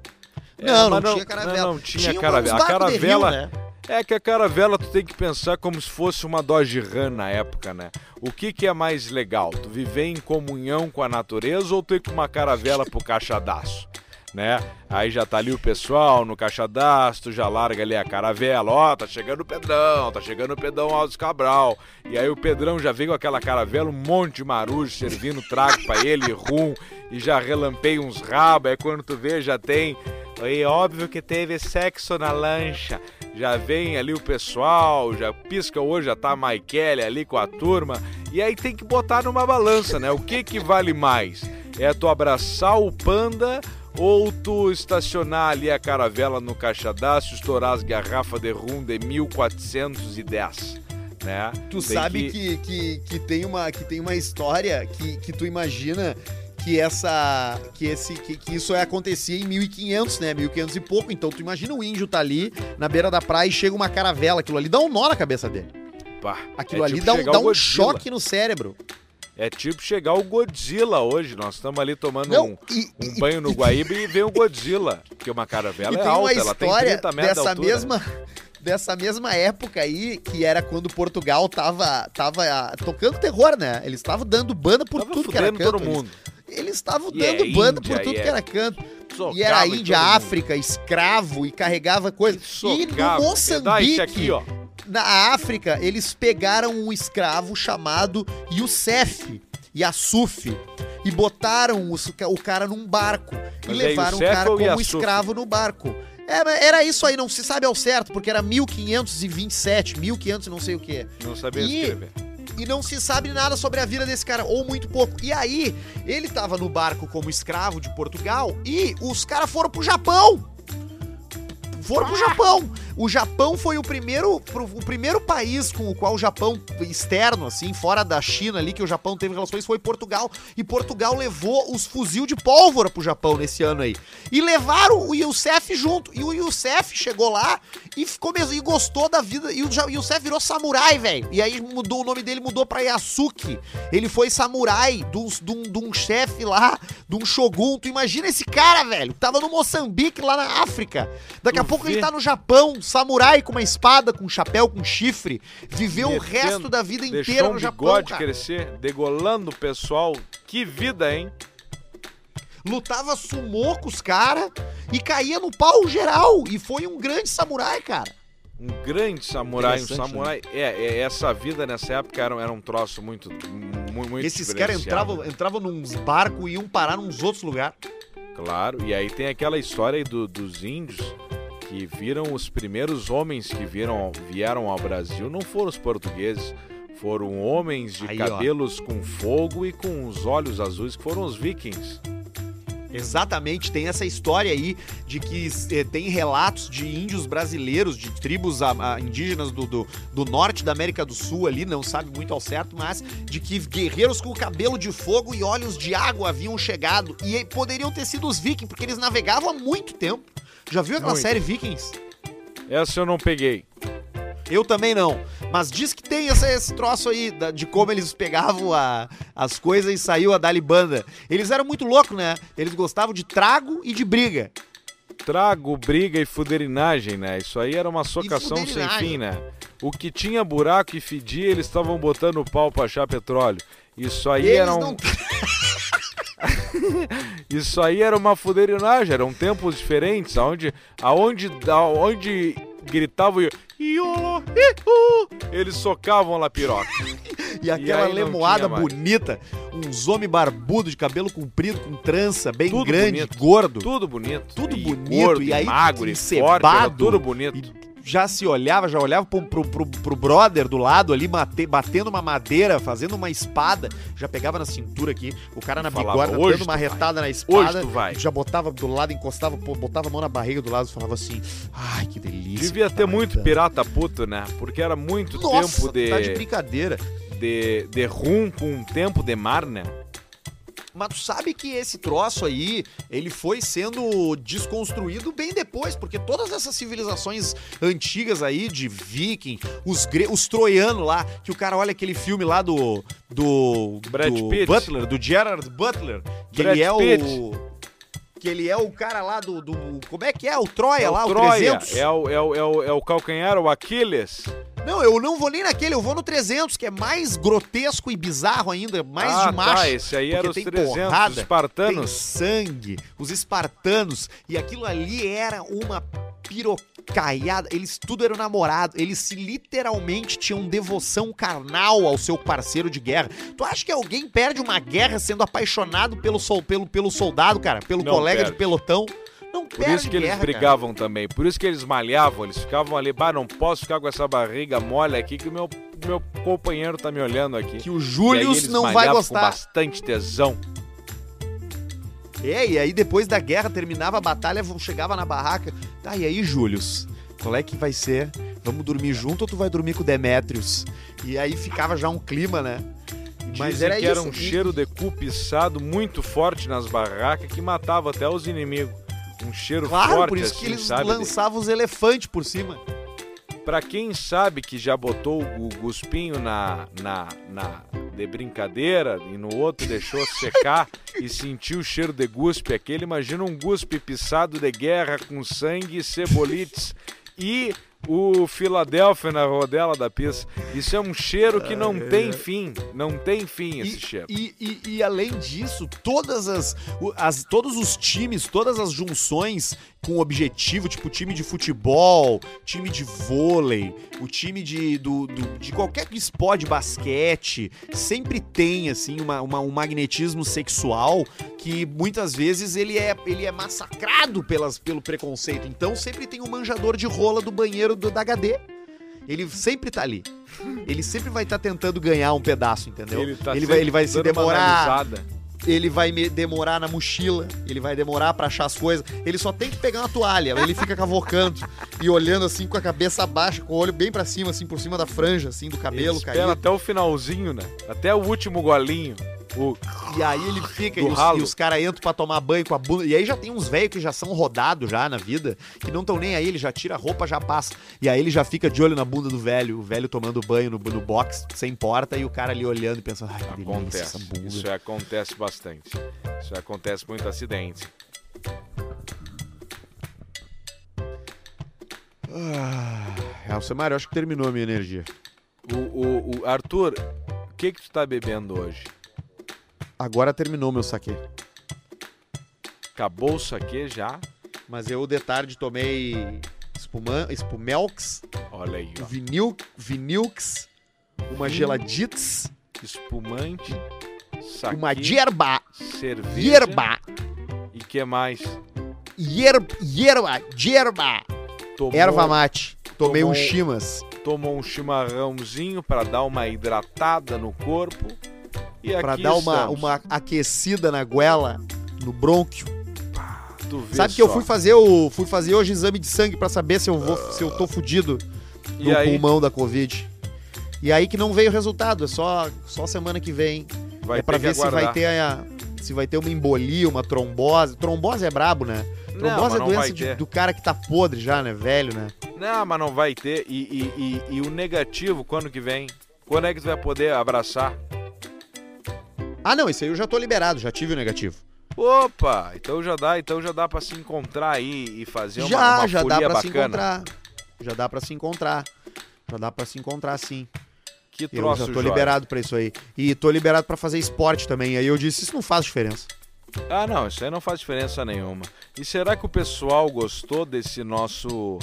É, não, não, mas tinha caravela. Não, não tinha Tinha caravela. A de rio, caravela, né? É que a caravela tu tem que pensar como se fosse uma Dodge Ram na época, né? O que que é mais legal? Tu viver em comunhão com a natureza ou tu ir com uma caravela pro caixadaço? Né? Aí já tá ali o pessoal no caixadaço, tu já larga ali a caravela, ó, tá chegando o Pedrão, tá chegando o Pedrão Alves Cabral. E aí o Pedrão já veio com aquela caravela, um monte de marujo servindo trago pra ele, rum, e já relampeia uns rabos, aí quando tu vê já tem e óbvio que teve sexo na lancha. Já vem ali o pessoal, já pisca hoje, já tá a Maikele ali com a turma. E aí tem que botar numa balança, né? O que que vale mais? É tu abraçar o panda ou tu estacionar ali a caravela no caixadaço, estourar as garrafas de rum de 1410, né? Tu Tem sabe que... Que, que, tem uma, que tem uma história que, que tu imagina que essa que esse que, que isso acontecia em 1500, né? 1500 e pouco. Então tu imagina o índio tá ali na beira da praia e chega uma caravela, aquilo ali dá um nó na cabeça dele. Pá, Aquilo é ali tipo dá um, dá um choque no cérebro. É tipo chegar o Godzilla hoje. Nós estamos ali tomando um, Não, e, um e- banho no Guaíba e vem o Godzilla. Porque uma caravela e é alta, ela tem história 30 metros de dessa altura. mesma dessa mesma época aí, que era quando Portugal tava tava ah, tocando terror, né? Eles estavam dando banda por Tava tudo que era canto. todo mundo. Eles- Eles estavam E é dando banda por tudo e que é- era canto. Socava E era Índia. África, escravo e carregava coisa. E Socava. no Moçambique, aqui, na África, eles pegaram um escravo chamado Youssef. Yasuf, e botaram os- o cara num barco. e Mas aí, levaram o cara como Yasuf? escravo no barco. É, mas era isso aí, não se sabe ao certo, porque era 1527, 1500 e não sei o quê. Não sabia E- escrever. E não se sabe nada sobre a vida desse cara, ou muito pouco. E aí, ele tava no barco como escravo de Portugal e os caras foram pro Japão. Foram pro Japão. O Japão foi o primeiro, pro- o primeiro país com o qual o Japão externo, assim, fora da China ali, que o Japão teve relações, foi Portugal. E Portugal levou os fuzil de pólvora pro Japão nesse ano aí. E levaram o Youssef junto. E o Youssef chegou lá e, ficou, mesmo- e gostou da vida. E o Youssef virou samurai, velho. E aí mudou o nome dele, mudou pra Yasuki. Ele foi samurai de um, chefe lá, de um shogun. Tu imagina esse cara, velho. Tava no Moçambique, lá na África. Daqui a Tu pouco ele vê? tá no Japão, samurai com uma espada, com um chapéu, com chifre. Viveu o resto da vida inteira Deixou um no Japão, cara. crescer, degolando o pessoal. Que vida, hein? Lutava sumô com os caras e caía no pau geral. E foi um grande samurai, cara. Um grande samurai, um Interessante, samurai. É, é, essa vida nessa época era, era um troço muito, mu- muito Esses caras entravam, entravam nos barcos e iam parar nos outros lugares. Claro, e aí tem aquela história aí do- dos índios que viram os primeiros homens que viram, vieram ao Brasil, não foram os portugueses, foram homens de Aí, ó. cabelos com fogo e com os olhos azuis, que foram os vikings. Exatamente, tem essa história aí de que eh, tem relatos de índios brasileiros, de tribos ah, ah, indígenas do, do, do norte da América do Sul ali, não sabe muito ao certo, mas de que guerreiros com cabelo de fogo e olhos de água haviam chegado e poderiam ter sido os vikings, porque eles navegavam há muito tempo. Já viu aquela Muito. série Vikings? Essa eu não peguei. Eu também não. Mas diz que tem esse, esse troço aí da- de como eles pegavam a- as coisas e saiu a Dali Banda. Eles eram muito loucos, né? Eles gostavam de trago e de briga. Trago, briga e fuderinagem, né? Isso aí era uma socação sem fim, né? O que tinha buraco e fedia, eles estavam botando o pau pra achar petróleo. Isso aí Eles era um... não Isso aí era uma fuderinagem, eram tempos diferentes, aonde, aonde, aonde gritavam e "Iolo, ihu", eles socavam lá piroca. E aquela não lemoada bonita, uns homens barbudos de cabelo comprido, com trança, bem Tudo grande, bonito. gordo. Tudo bonito. Tudo e bonito, gordo, e aí magro, e encebado, forte, tudo bonito. E já se olhava, já olhava pro, pro, pro, pro brother do lado ali, batendo uma madeira, fazendo uma espada, já pegava na cintura aqui, o cara na Falava, bigorna, "Hoje dando uma tu vai. retada na espada, já botava do lado, encostava, botava a mão na barriga do lado e falava assim, ai, que delícia. Devia ter tá muito matando." pirata puto, né? Porque era muito Nossa, tempo de, tá de brincadeira. de, de rum com tempo de mar, né? Mas tu sabe que esse troço aí, ele foi sendo desconstruído bem depois, porque todas essas civilizações antigas aí, de viking, os, gre os troianos lá, que o cara olha aquele filme lá do... do Brad do Pitt. Butler, do Gerard Butler, que Brad ele é Pitt. o... Que ele é o cara lá do, do... Como é que é? O Troia É lá, o, Troia, 300? é o, é, o, é, o, é o calcanhar, o Aquiles. Não, eu não vou nem naquele, eu vou no 300, que é mais grotesco e bizarro ainda, mais ah, de macho. tá, esse aí era os porque tem 300, porrada, os espartanos. sangue, os espartanos. E aquilo ali era uma pirocaiada. Eles tudo eram namorado. Eles se literalmente tinham devoção carnal ao seu parceiro de guerra. Tu acha que alguém perde uma guerra sendo apaixonado pelo, sol, pelo, pelo soldado, cara? Pelo Não colega perde. de pelotão? Não Por isso que eles guerra, cara. brigavam também, por isso que eles malhavam, eles ficavam ali, bah, não posso ficar com essa barriga mole aqui que o meu, meu companheiro tá me olhando aqui. Que o eles não vai gostar. Com bastante tesão. É, e aí depois da guerra terminava a batalha, chegava na barraca. Tá, e aí, Július? Qual é que vai ser? Vamos dormir junto ou tu vai dormir com o Demetrius? E aí ficava já um clima, né? Mas Dizem era que isso. era um e- cheiro de cu muito forte nas barracas que matava até os inimigos. Um cheiro Claro, forte, por isso assim, que eles sabe? lançavam os elefantes por cima. Pra quem sabe que já botou o guspinho na, na, na de brincadeira e no outro deixou secar e sentiu o cheiro de guspe aquele, imagina um guspe pisado de guerra com sangue e cebolites e o Philadelphia na rodela da pista. Isso é um cheiro que não tem fim, não tem fim esse E, cheiro. e, e- e além disso, todas as, as- todos os times, todas as junções com objetivo, tipo time de futebol, time de vôlei, o time de, do, do- de qualquer esporte, basquete, sempre tem, assim, uma, uma- um magnetismo sexual que muitas vezes ele é, ele é massacrado pelas, pelo preconceito. Então sempre tem um manjador de rola do banheiro do, da HD. Ele sempre tá ali. Ele sempre vai estar tentando ganhar um pedaço, entendeu? Ele, tá ele vai, ele vai se demorar. Ele vai me demorar na mochila, ele vai demorar pra achar as coisas. Ele só tem que pegar uma toalha, ele fica cavocando e olhando assim com a cabeça baixa, com o olho bem pra cima, assim, por cima da franja, assim, do Ele cabelo espera caído. até o finalzinho, né? Até o último golinho. O... E aí ele fica, e os, e os caras entram pra tomar banho com a bunda. E aí já tem uns velhos que já são rodados já na vida, que não estão nem aí, ele já tira a roupa, já passa. E aí ele já fica de olho na bunda do velho, o velho tomando banho no, no box, sem porta, e o cara ali olhando e pensando, ai, que delícia Acontece. bunda. Isso acontece bastante. Isso acontece muito acidente. Ah, Alcemar, eu acho que terminou a minha energia. O, o, o- Arthur, o que que tu tá bebendo hoje? Agora terminou meu saque. Acabou o saque já? Mas eu de tarde tomei espuma, espumelx, Olha aí, ó. vinil, vinilx, uma geladites, Espumante, saque, uma yerba, cerveja yerba, e que mais? yerba, yerba, yerba, Tomou, erva mate. Tomei tomou- um chimas. tomou um chimarrãozinho para dar uma hidratada no corpo. Pra aqui dar uma, estamos. uma aquecida na goela, no brônquio. Sabe que eu só. fui fazer o fui fazer hoje exame de sangue pra saber se eu vou se eu tô fudido E no pulmão da covid. E aí que não veio o resultado, é só só semana que vem. Vai é que ver se vai ter a, se vai ter uma embolia, uma trombose. Trombose é brabo, né? Trombose é não doença vai de- do cara que tá podre já, né? Velho, né? Não, mas não vai ter. E, e, e, e o negativo, quando que vem? Quando é que tu vai poder abraçar? Ah, não, isso aí eu já tô liberado, já tive o negativo. Opa, então já dá, então já dá para se encontrar aí e fazer uma, já, uma já dá pra se encontrar. Já dá pra se encontrar. Já dá pra se encontrar sim. Que Eu troço, já tô Jorge. liberado pra isso aí. E tô liberado pra fazer esporte também. Aí eu disse, isso não faz diferença. Ah, não, isso aí não faz diferença nenhuma. E será que o pessoal gostou desse nosso.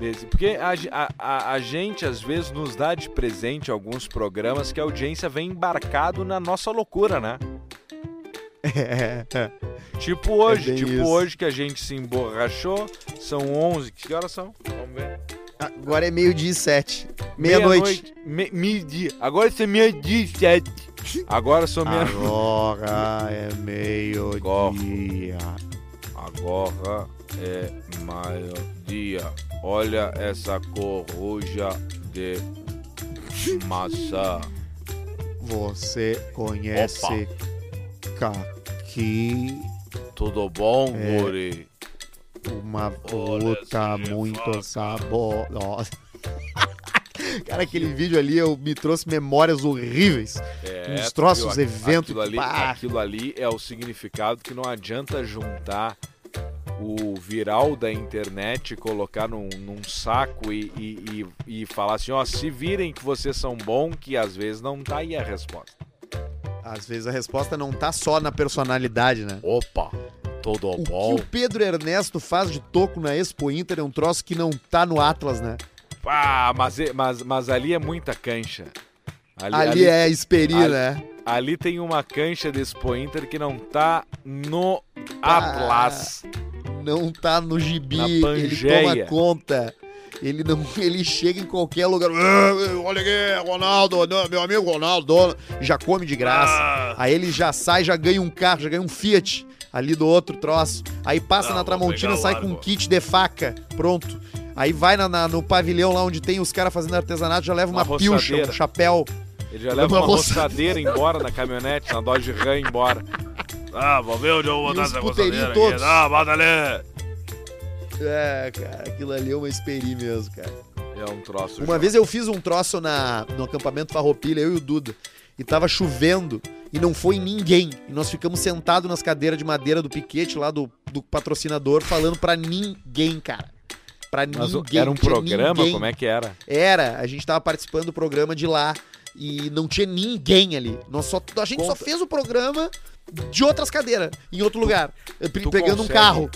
Desse... Porque a, a, a, gente, às vezes, nos dá de presente alguns programas que a audiência vem embarcado na nossa loucura, né? É, é. Tipo hoje, bem tipo isso. hoje que a gente se emborrachou, são 11. Que horas são? Vamos ver. Agora é meio-dia e sete. Meia-noite. Me- Meio-dia. Agora isso é meio-dia e sete. Agora são meia Agora é meio-dia. Agora é meio-dia. Olha essa coruja de maçã. Você conhece Kaki, Tudo bom, É. Guri? uma fruta essa muito saborosa. Cara, aquele vídeo ali eu, me trouxe memórias horríveis. É, Uns troços, aquilo- eventos, Aquilo ali, pá. aquilo ali é o significado que não adianta juntar o viral da internet colocar num, num saco e, e, e, e falar assim, ó, se virem que vocês são bons, que às vezes não tá aí a resposta. Às vezes a resposta não tá só na personalidade, né? Opa, tudo O bom? que o Pedro Ernesto faz de toco na Expo Inter é um troço que não tá no Atlas, né? Ah, mas, é- mas, mas ali é muita cancha. Ali, Ali, ali- é Esperi, ali- né? ali tem uma cancha de Expo Inter que não tá no Atlas. Não tá no gibi, ele toma conta. Ele não, ele chega em qualquer lugar. "Ah, Olha aqui, Ronaldo, meu amigo Ronaldo, já come de graça. Ah. Aí ele já sai, já ganha um carro, já ganha um Fiat ali do outro troço. Aí passa Não, na Tramontina, sai largo. com um kit de faca, pronto. Aí vai na- na- no pavilhão lá onde tem os caras fazendo artesanato, já leva uma, Uma pilcha, um chapéu. Ele já leva Uma roçadeira. embora na caminhonete, na Dodge Ram embora. Ah, vou ver onde eu vou botar essa roçadeira aqui. todos. Ah, bota ali. É, cara, aquilo ali é uma esperi mesmo, cara. É um troço. Uma vez eu fiz um troço na, no acampamento Farroupilha, eu e o Duda, e tava chovendo e não foi ninguém. E nós ficamos sentados nas cadeiras de madeira do piquete lá do, do patrocinador, falando pra ninguém, cara. Pra Mas ninguém. era um programa? ninguém. Como é que era? Era, a gente tava participando do programa de lá e não tinha ninguém ali. Nós só, a gente só Conta. fez o programa de outras cadeiras, em outro lugar, pe- tu pegando um consegue- carro.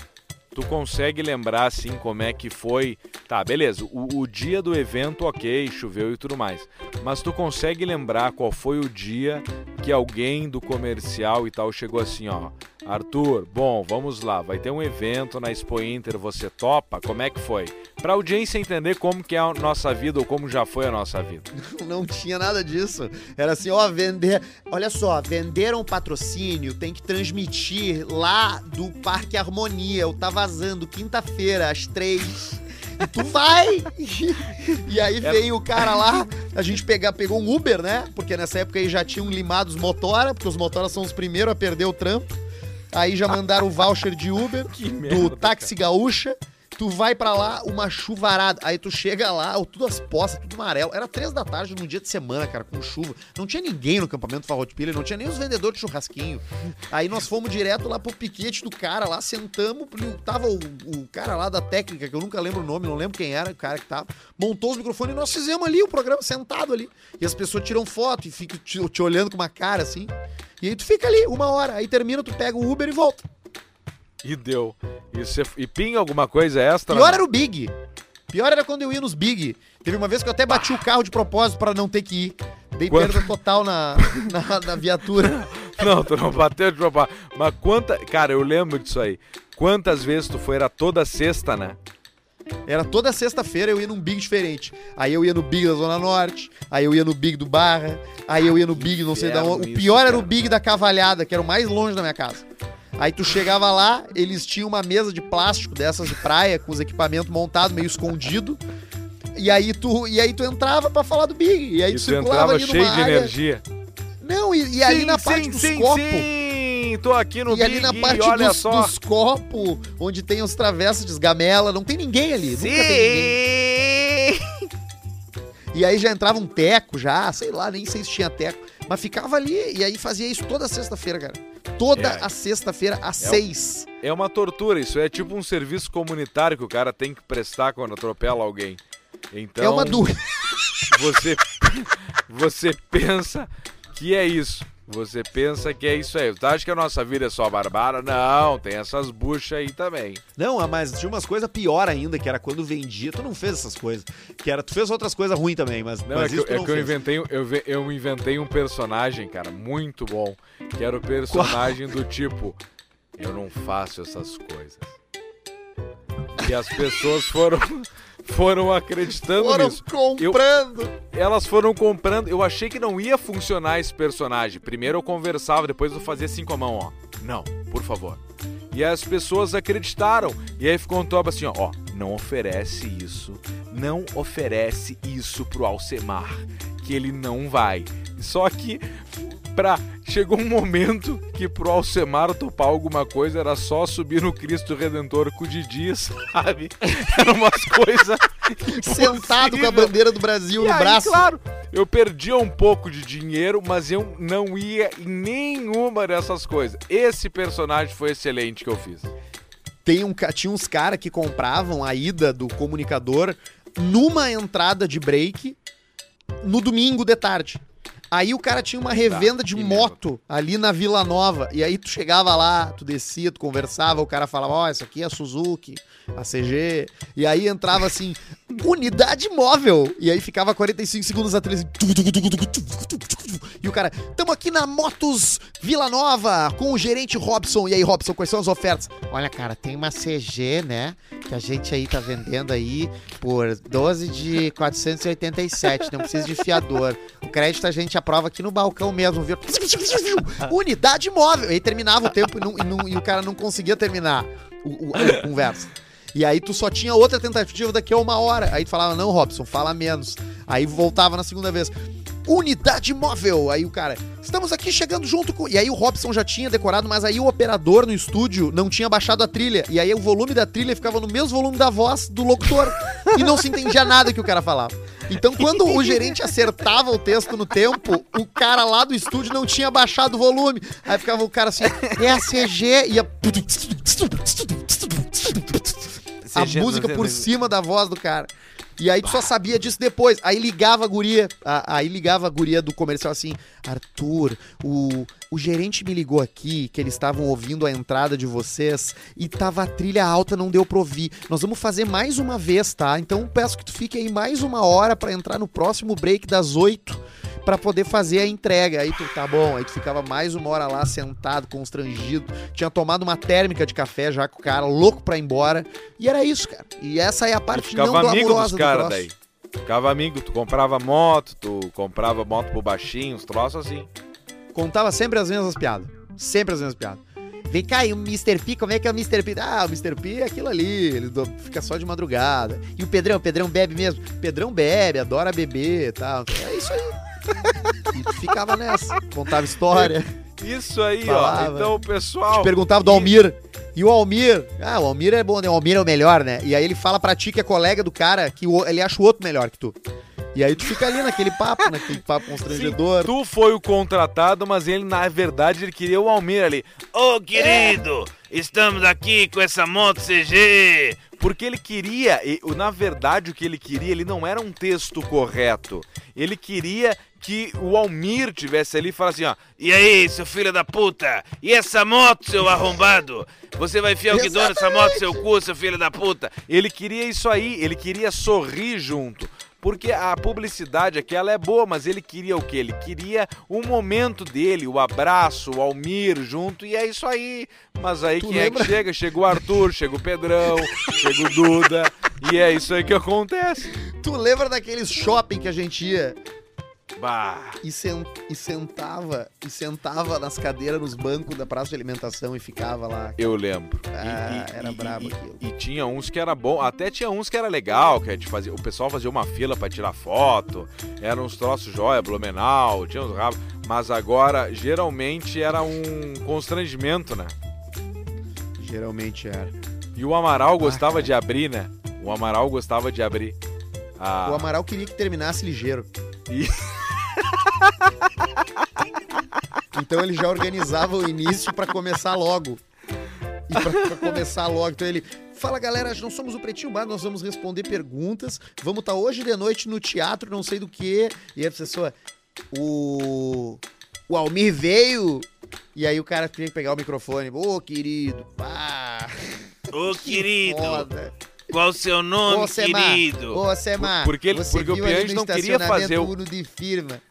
tu consegue lembrar assim como é que foi. Tá, beleza. O, o, dia do evento, ok, choveu e tudo mais. Mas tu consegue lembrar qual foi o dia que alguém do comercial e tal chegou assim, ó. Arthur, bom, vamos lá, vai ter um evento na Expo Inter, você topa? Como é que foi? Pra audiência entender como que é a nossa vida ou como já foi a nossa vida. Não tinha nada disso. Era assim, ó, vender. Olha só, venderam patrocínio, tem que transmitir lá do Parque Harmonia. Eu tá vazando quinta-feira, às três. E tu vai! e aí veio o cara lá, a gente pega, pegou um Uber, né? Porque nessa época aí já tinham limado os motora, porque os motora são os primeiros a perder o trampo. Aí já mandaram o voucher de Uber do Táxi Gaúcha. Tu vai pra lá, uma chuvarada. Aí tu chega lá, tudo as poças, tudo amarelo. Era três da tarde num dia de semana, cara, com chuva. Não tinha ninguém no campamento Farroupilha, não tinha nem os vendedores de churrasquinho. Aí nós fomos direto lá pro piquete do cara lá, sentamos. Tava o, o cara lá da técnica, que eu nunca lembro o nome, não lembro quem era, o cara que tava. Montou os microfones e nós fizemos ali o programa sentado ali. E as pessoas tiram foto e ficam te, te olhando com uma cara assim. E aí tu fica ali uma hora, aí termina, tu pega o Uber e volta. E deu. E, você, e pinga alguma coisa extra? Pior era o Big. Pior era quando eu ia nos Big. Teve uma vez que eu até bati o carro de propósito para não ter que ir. Dei Quanto... perda total na, na, na, viatura. Não, tu não bateu de propósito. Mas quanta. Cara, eu lembro disso aí. Quantas vezes tu foi? Era toda sexta, né? Era toda sexta-feira eu ia num Big diferente. Aí eu ia no Big da Zona Norte, aí eu ia no Big do Barra, aí eu ia no Big não sei da onde. O pior era o Big da Cavalhada, que era o mais longe da minha casa. Aí tu chegava lá, eles tinham uma mesa de plástico dessas de praia, com os equipamentos montados, meio escondido. E aí tu, e aí tu entrava para falar do Big. E aí e tu, circulava ali cheio de área... energia. Não, e, e sim, ali na parte sim, dos sim, copos. Sim, tô aqui no E Big, ali na parte dos, dos copos, onde tem os travessos de esgamela, não tem ninguém ali. Sim. Nunca tem ninguém. E aí já entrava um teco já, sei lá, nem sei se tinha teco. Mas ficava ali e aí fazia isso toda sexta-feira, cara. Toda é. a sexta-feira às é seis. É uma tortura, isso é tipo um serviço comunitário que o cara tem que prestar quando atropela alguém. Então, é uma dúvida. Você, você pensa que é isso. Você pensa que é isso aí. Tu acha que a nossa vida é só barbara? Não, tem essas buchas aí também. Não, ah, mas tinha umas coisas pior ainda, que era quando vendia. Tu não fez essas coisas. Que era, tu fez outras coisas ruins também, mas, não, mas é isso que, é que eu inventei, eu, eu inventei um personagem, cara, muito bom. Que era o personagem Qual? do tipo: Eu não faço essas coisas. E as pessoas foram foram acreditando foram nisso. comprando. Eu, elas foram comprando. Eu achei que não ia funcionar esse personagem. Primeiro eu conversava, depois eu fazia assim com a mão, ó. Não, por favor. E as pessoas acreditaram. E aí ficou um topo assim, ó, ó, não oferece isso. Não oferece isso pro Alcemar, que ele não vai. Só que pra. Chegou um momento que pro Alcemar topar alguma coisa era só subir no Cristo Redentor com o Didi, sabe? Era umas coisas. Sentado com a bandeira do Brasil e no aí, braço. Claro, eu perdia um pouco de dinheiro, mas eu não ia em nenhuma dessas coisas. Esse personagem foi excelente que eu fiz. Tem um, tinha uns caras que compravam a ida do comunicador numa entrada de break no domingo de tarde. Aí o cara tinha uma tá, revenda de moto ali na Vila Nova. E aí tu chegava lá, tu descia, tu conversava, o cara falava, ó, oh, essa aqui é a Suzuki, a CG. E aí entrava assim, unidade móvel. E aí ficava 45 segundos a tele E o cara, tamo aqui na Motos Vila Nova com o gerente Robson. E aí, Robson, quais são as ofertas? Olha, cara, tem uma CG, né? Que a gente aí tá vendendo aí por 12 de 487. Não precisa de fiador. O crédito a gente aprova aqui no balcão mesmo, viu? Unidade móvel. E terminava o tempo e, não, e, não, e o cara não conseguia terminar o, o, a conversa. E aí tu só tinha outra tentativa daqui a uma hora. Aí tu falava, não, Robson, fala menos. Aí voltava na segunda vez. Unidade móvel. Aí o cara, estamos aqui chegando junto com. E aí o Robson já tinha decorado, mas aí o operador no estúdio não tinha baixado a trilha. E aí o volume da trilha ficava no mesmo volume da voz do locutor. e não se entendia nada que o cara falava. Então, quando o gerente acertava o texto no tempo, o cara lá do estúdio não tinha baixado o volume. Aí ficava o cara assim, é a CG, ia a música por cima da voz do cara. E aí tu só sabia disso depois. Aí ligava a guria, a- aí ligava a guria do comercial assim, Arthur, o, o gerente me ligou aqui, que eles estavam ouvindo a entrada de vocês e tava a trilha alta, não deu pra ouvir. Nós vamos fazer mais uma vez, tá? Então peço que tu fique aí mais uma hora pra entrar no próximo break das oito pra poder fazer a entrega. Aí tu, tá bom, aí tu ficava mais uma hora lá sentado, constrangido. Tinha tomado uma térmica de café já com o cara, louco pra ir embora. E era isso, cara. E essa é a parte não glamourosa dos do caras troço. daí. Ficava amigo, tu comprava moto, tu comprava moto pro baixinho, uns troços assim. Contava sempre as mesmas piadas. Sempre as mesmas piadas. Vem cá, e o Mr. P, como é que é o Mr. P? Ah, o Mr. P é aquilo ali, ele do- fica só de madrugada. E o Pedrão, o Pedrão bebe mesmo. Pedrão bebe, adora beber e tal. É isso aí. E ficava nessa. Contava história. Isso aí, Falava. ó. Então, pessoal. Perguntava do Almir. E o Almir, ah, o Almir é bom, né? O Almir é o melhor, né? E aí ele fala pra ti que é colega do cara, que o- ele acha o outro melhor que tu. E aí tu fica ali naquele papo, naquele papo constrangedor. Tu foi o contratado, mas ele, na verdade, ele queria o Almir ali. Ô, querido, estamos aqui com essa moto CG. Porque ele queria, e, o- na verdade, o que ele queria, ele não era um texto correto. Ele queria que o Almir tivesse ali e falasse assim, ó. E aí, seu filho da puta? E essa moto, seu arrombado? Você vai enfiar o guidão nessa moto, seu cu, seu filho da puta? Ele queria isso aí, ele queria sorrir junto. Porque a publicidade aqui ela é boa, mas ele queria o quê? Ele queria o momento dele, o abraço, o Almir junto, e é isso aí. Mas aí Tu quem lembra? é que chega? Chega o Arthur, chega o Pedrão, chega o Duda, e é isso aí que acontece. Tu lembra daqueles shopping que a gente ia Bah. e, sen- e sentava e sentava nas cadeiras nos bancos da praça de alimentação e ficava lá. Eu lembro. E- Ah, e, era e- brabo e- aquilo. E tinha uns que era bom, até tinha uns que era legal, que a gente fazia, o pessoal fazia uma fila pra tirar foto, eram uns troços joia, blumenau, tinha uns rabos, mas agora geralmente era um constrangimento, né? Geralmente era. E o Amaral gostava cara. de abrir, né? O Amaral gostava de abrir. Ah, O Amaral queria que terminasse ligeiro. E- então ele já organizava o início pra começar logo. E pra, pra começar logo. Então ele. Fala galera, nós somos o Pretinho Bar, nós vamos responder perguntas. Vamos estar hoje de noite no teatro, não sei do que. E aí a pessoa. O. O Almir veio. E aí o cara tinha que pegar o microfone. Ô, querido, pá. Ô que foda. Qual o seu Ô, Semar, ô, Semar, Porque ele- você porque o Piange não queria fazer o- de firma.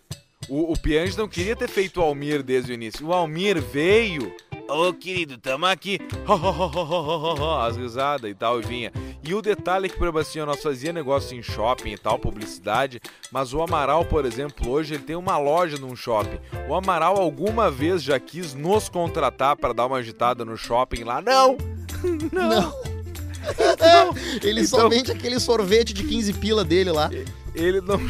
O, o Piange não queria ter feito o Almir desde o início. O Almir veio. Ô querido, tamo aqui. As risadas e tal, e vinha. E o detalhe é que, por exemplo, assim, nós fazia negócio em shopping e tal, publicidade, mas o Amaral, por exemplo, hoje ele tem uma loja num shopping. O Amaral alguma vez já quis nos contratar para dar uma agitada no shopping lá. Não! Não! Ele Então- só vende aquele sorvete de 15 pila dele lá. Ele não.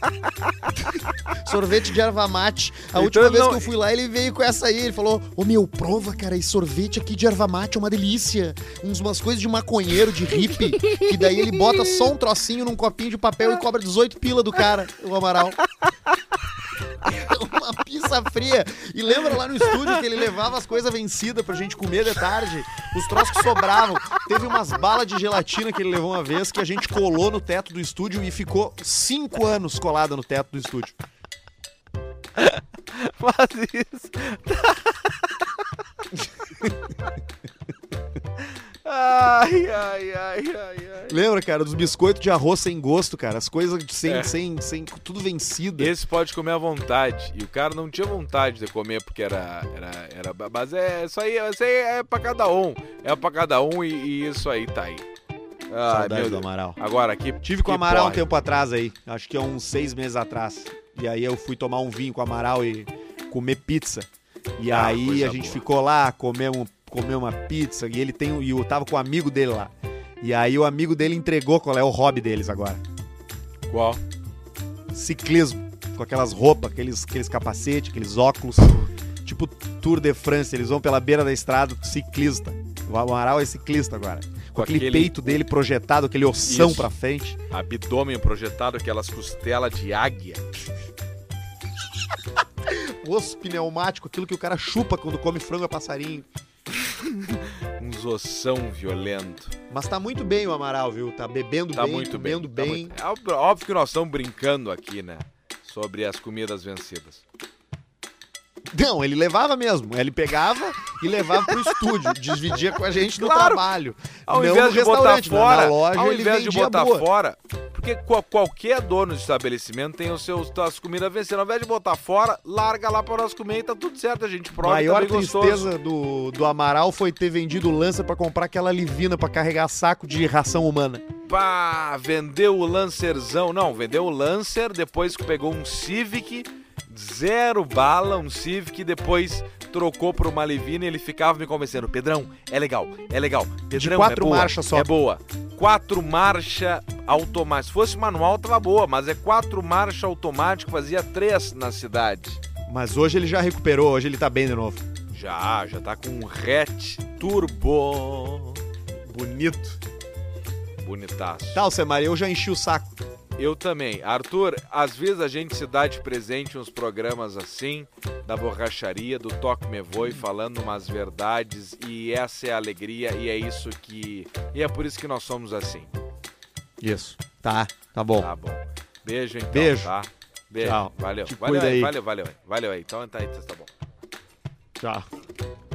Sorvete de erva mate. A Então última vez não- que eu fui lá, ele veio com essa aí. Ele falou: Ô meu, prova, cara, esse sorvete aqui de erva mate é uma delícia. Uns, umas coisas de maconheiro, de hippie. que daí ele bota só um trocinho num copinho de papel e cobra 18 pila do cara, o Amaral. uma pizza fria. E lembra lá no estúdio que ele levava as coisas vencidas pra gente comer de tarde? Os troços que sobravam. Teve umas balas de gelatina que ele levou uma vez que a gente colou no teto do estúdio e ficou cinco anos colada no teto do estúdio. Faz isso. ai, ai, ai, ai, ai. Lembra, cara, dos biscoitos de arroz sem gosto, cara? As coisas sem, É. sem, sem tudo vencido. Esse pode comer à vontade. E o cara não tinha vontade de comer porque era. era, era mas é isso aí, isso aí é pra cada um. É pra cada um e, e isso aí tá aí. Ai, Saudade do. Amaral. Agora aqui. Tive com o Amaral um porre. tempo atrás aí, acho que é uns seis meses atrás. E aí eu fui tomar um vinho com o Amaral e comer pizza. E Ah, aí a gente boa. ficou lá, comeu, comeu uma pizza e ele tem. E eu tava com o amigo dele lá. E aí o amigo dele entregou qual é o hobby deles agora. Qual? Ciclismo. Com aquelas roupas, aqueles, aqueles capacetes, aqueles óculos. Tipo Tour de France. Eles vão pela beira da estrada, ciclista. O Amaral é ciclista agora. Com, aquele, aquele- peito dele projetado, aquele ossão Isso. pra frente. Abdômen projetado, aquelas costelas de águia. osso pneumático, aquilo que o cara chupa quando come frango a passarinho. Uns gasoção violento. Mas tá muito bem o Amaral, viu? Tá bebendo Tá bem, muito bem. comendo tá bem. muito- É óbvio que nós estamos brincando aqui, né? Sobre as comidas vencidas. Não, ele levava mesmo. Ele pegava e levava pro estúdio. Dividia com a gente no Claro. trabalho. Ao Não invés de botar mas fora, loja ao invés de botar boa. fora, porque qual- qualquer dono de estabelecimento tem os seus as comidas vencendo. Ao invés de botar fora, larga lá para nós comer e tá tudo certo, a gente prova e maior tá tristeza do, do Amaral foi ter vendido o Lança pra comprar aquela livina pra carregar saco de ração humana. Pá, vendeu o Lancerzão. Não, vendeu o Lancer, depois pegou um Civic, zero bala, um Civic, depois trocou por uma Livina e ele ficava me convencendo. Pedrão, é legal, é legal. Pedrão, quatro é boa, marchas só. É boa. Quatro marcha automática. Se fosse manual, tava boa, mas é quatro marcha automático, fazia três na cidade. Mas hoje ele já recuperou, hoje ele tá bem de novo. Já, já tá com um hatch turbo. Bonito. Bonitaço. Tá, Alcemar, eu já enchi o saco. Eu também. Arthur, às vezes a gente se dá de presente uns programas assim, da borracharia, do Toque Me Voe, falando umas verdades, e essa é a alegria, e é isso que. E é por isso que nós somos assim. Isso. Tá, tá bom. Tá bom. Beijo então. Beijo. Tá? Beijo. Tchau. Valeu. Te Valeu aí, aí. valeu, valeu aí. Valeu aí. Então tá aí, tá bom. Tchau.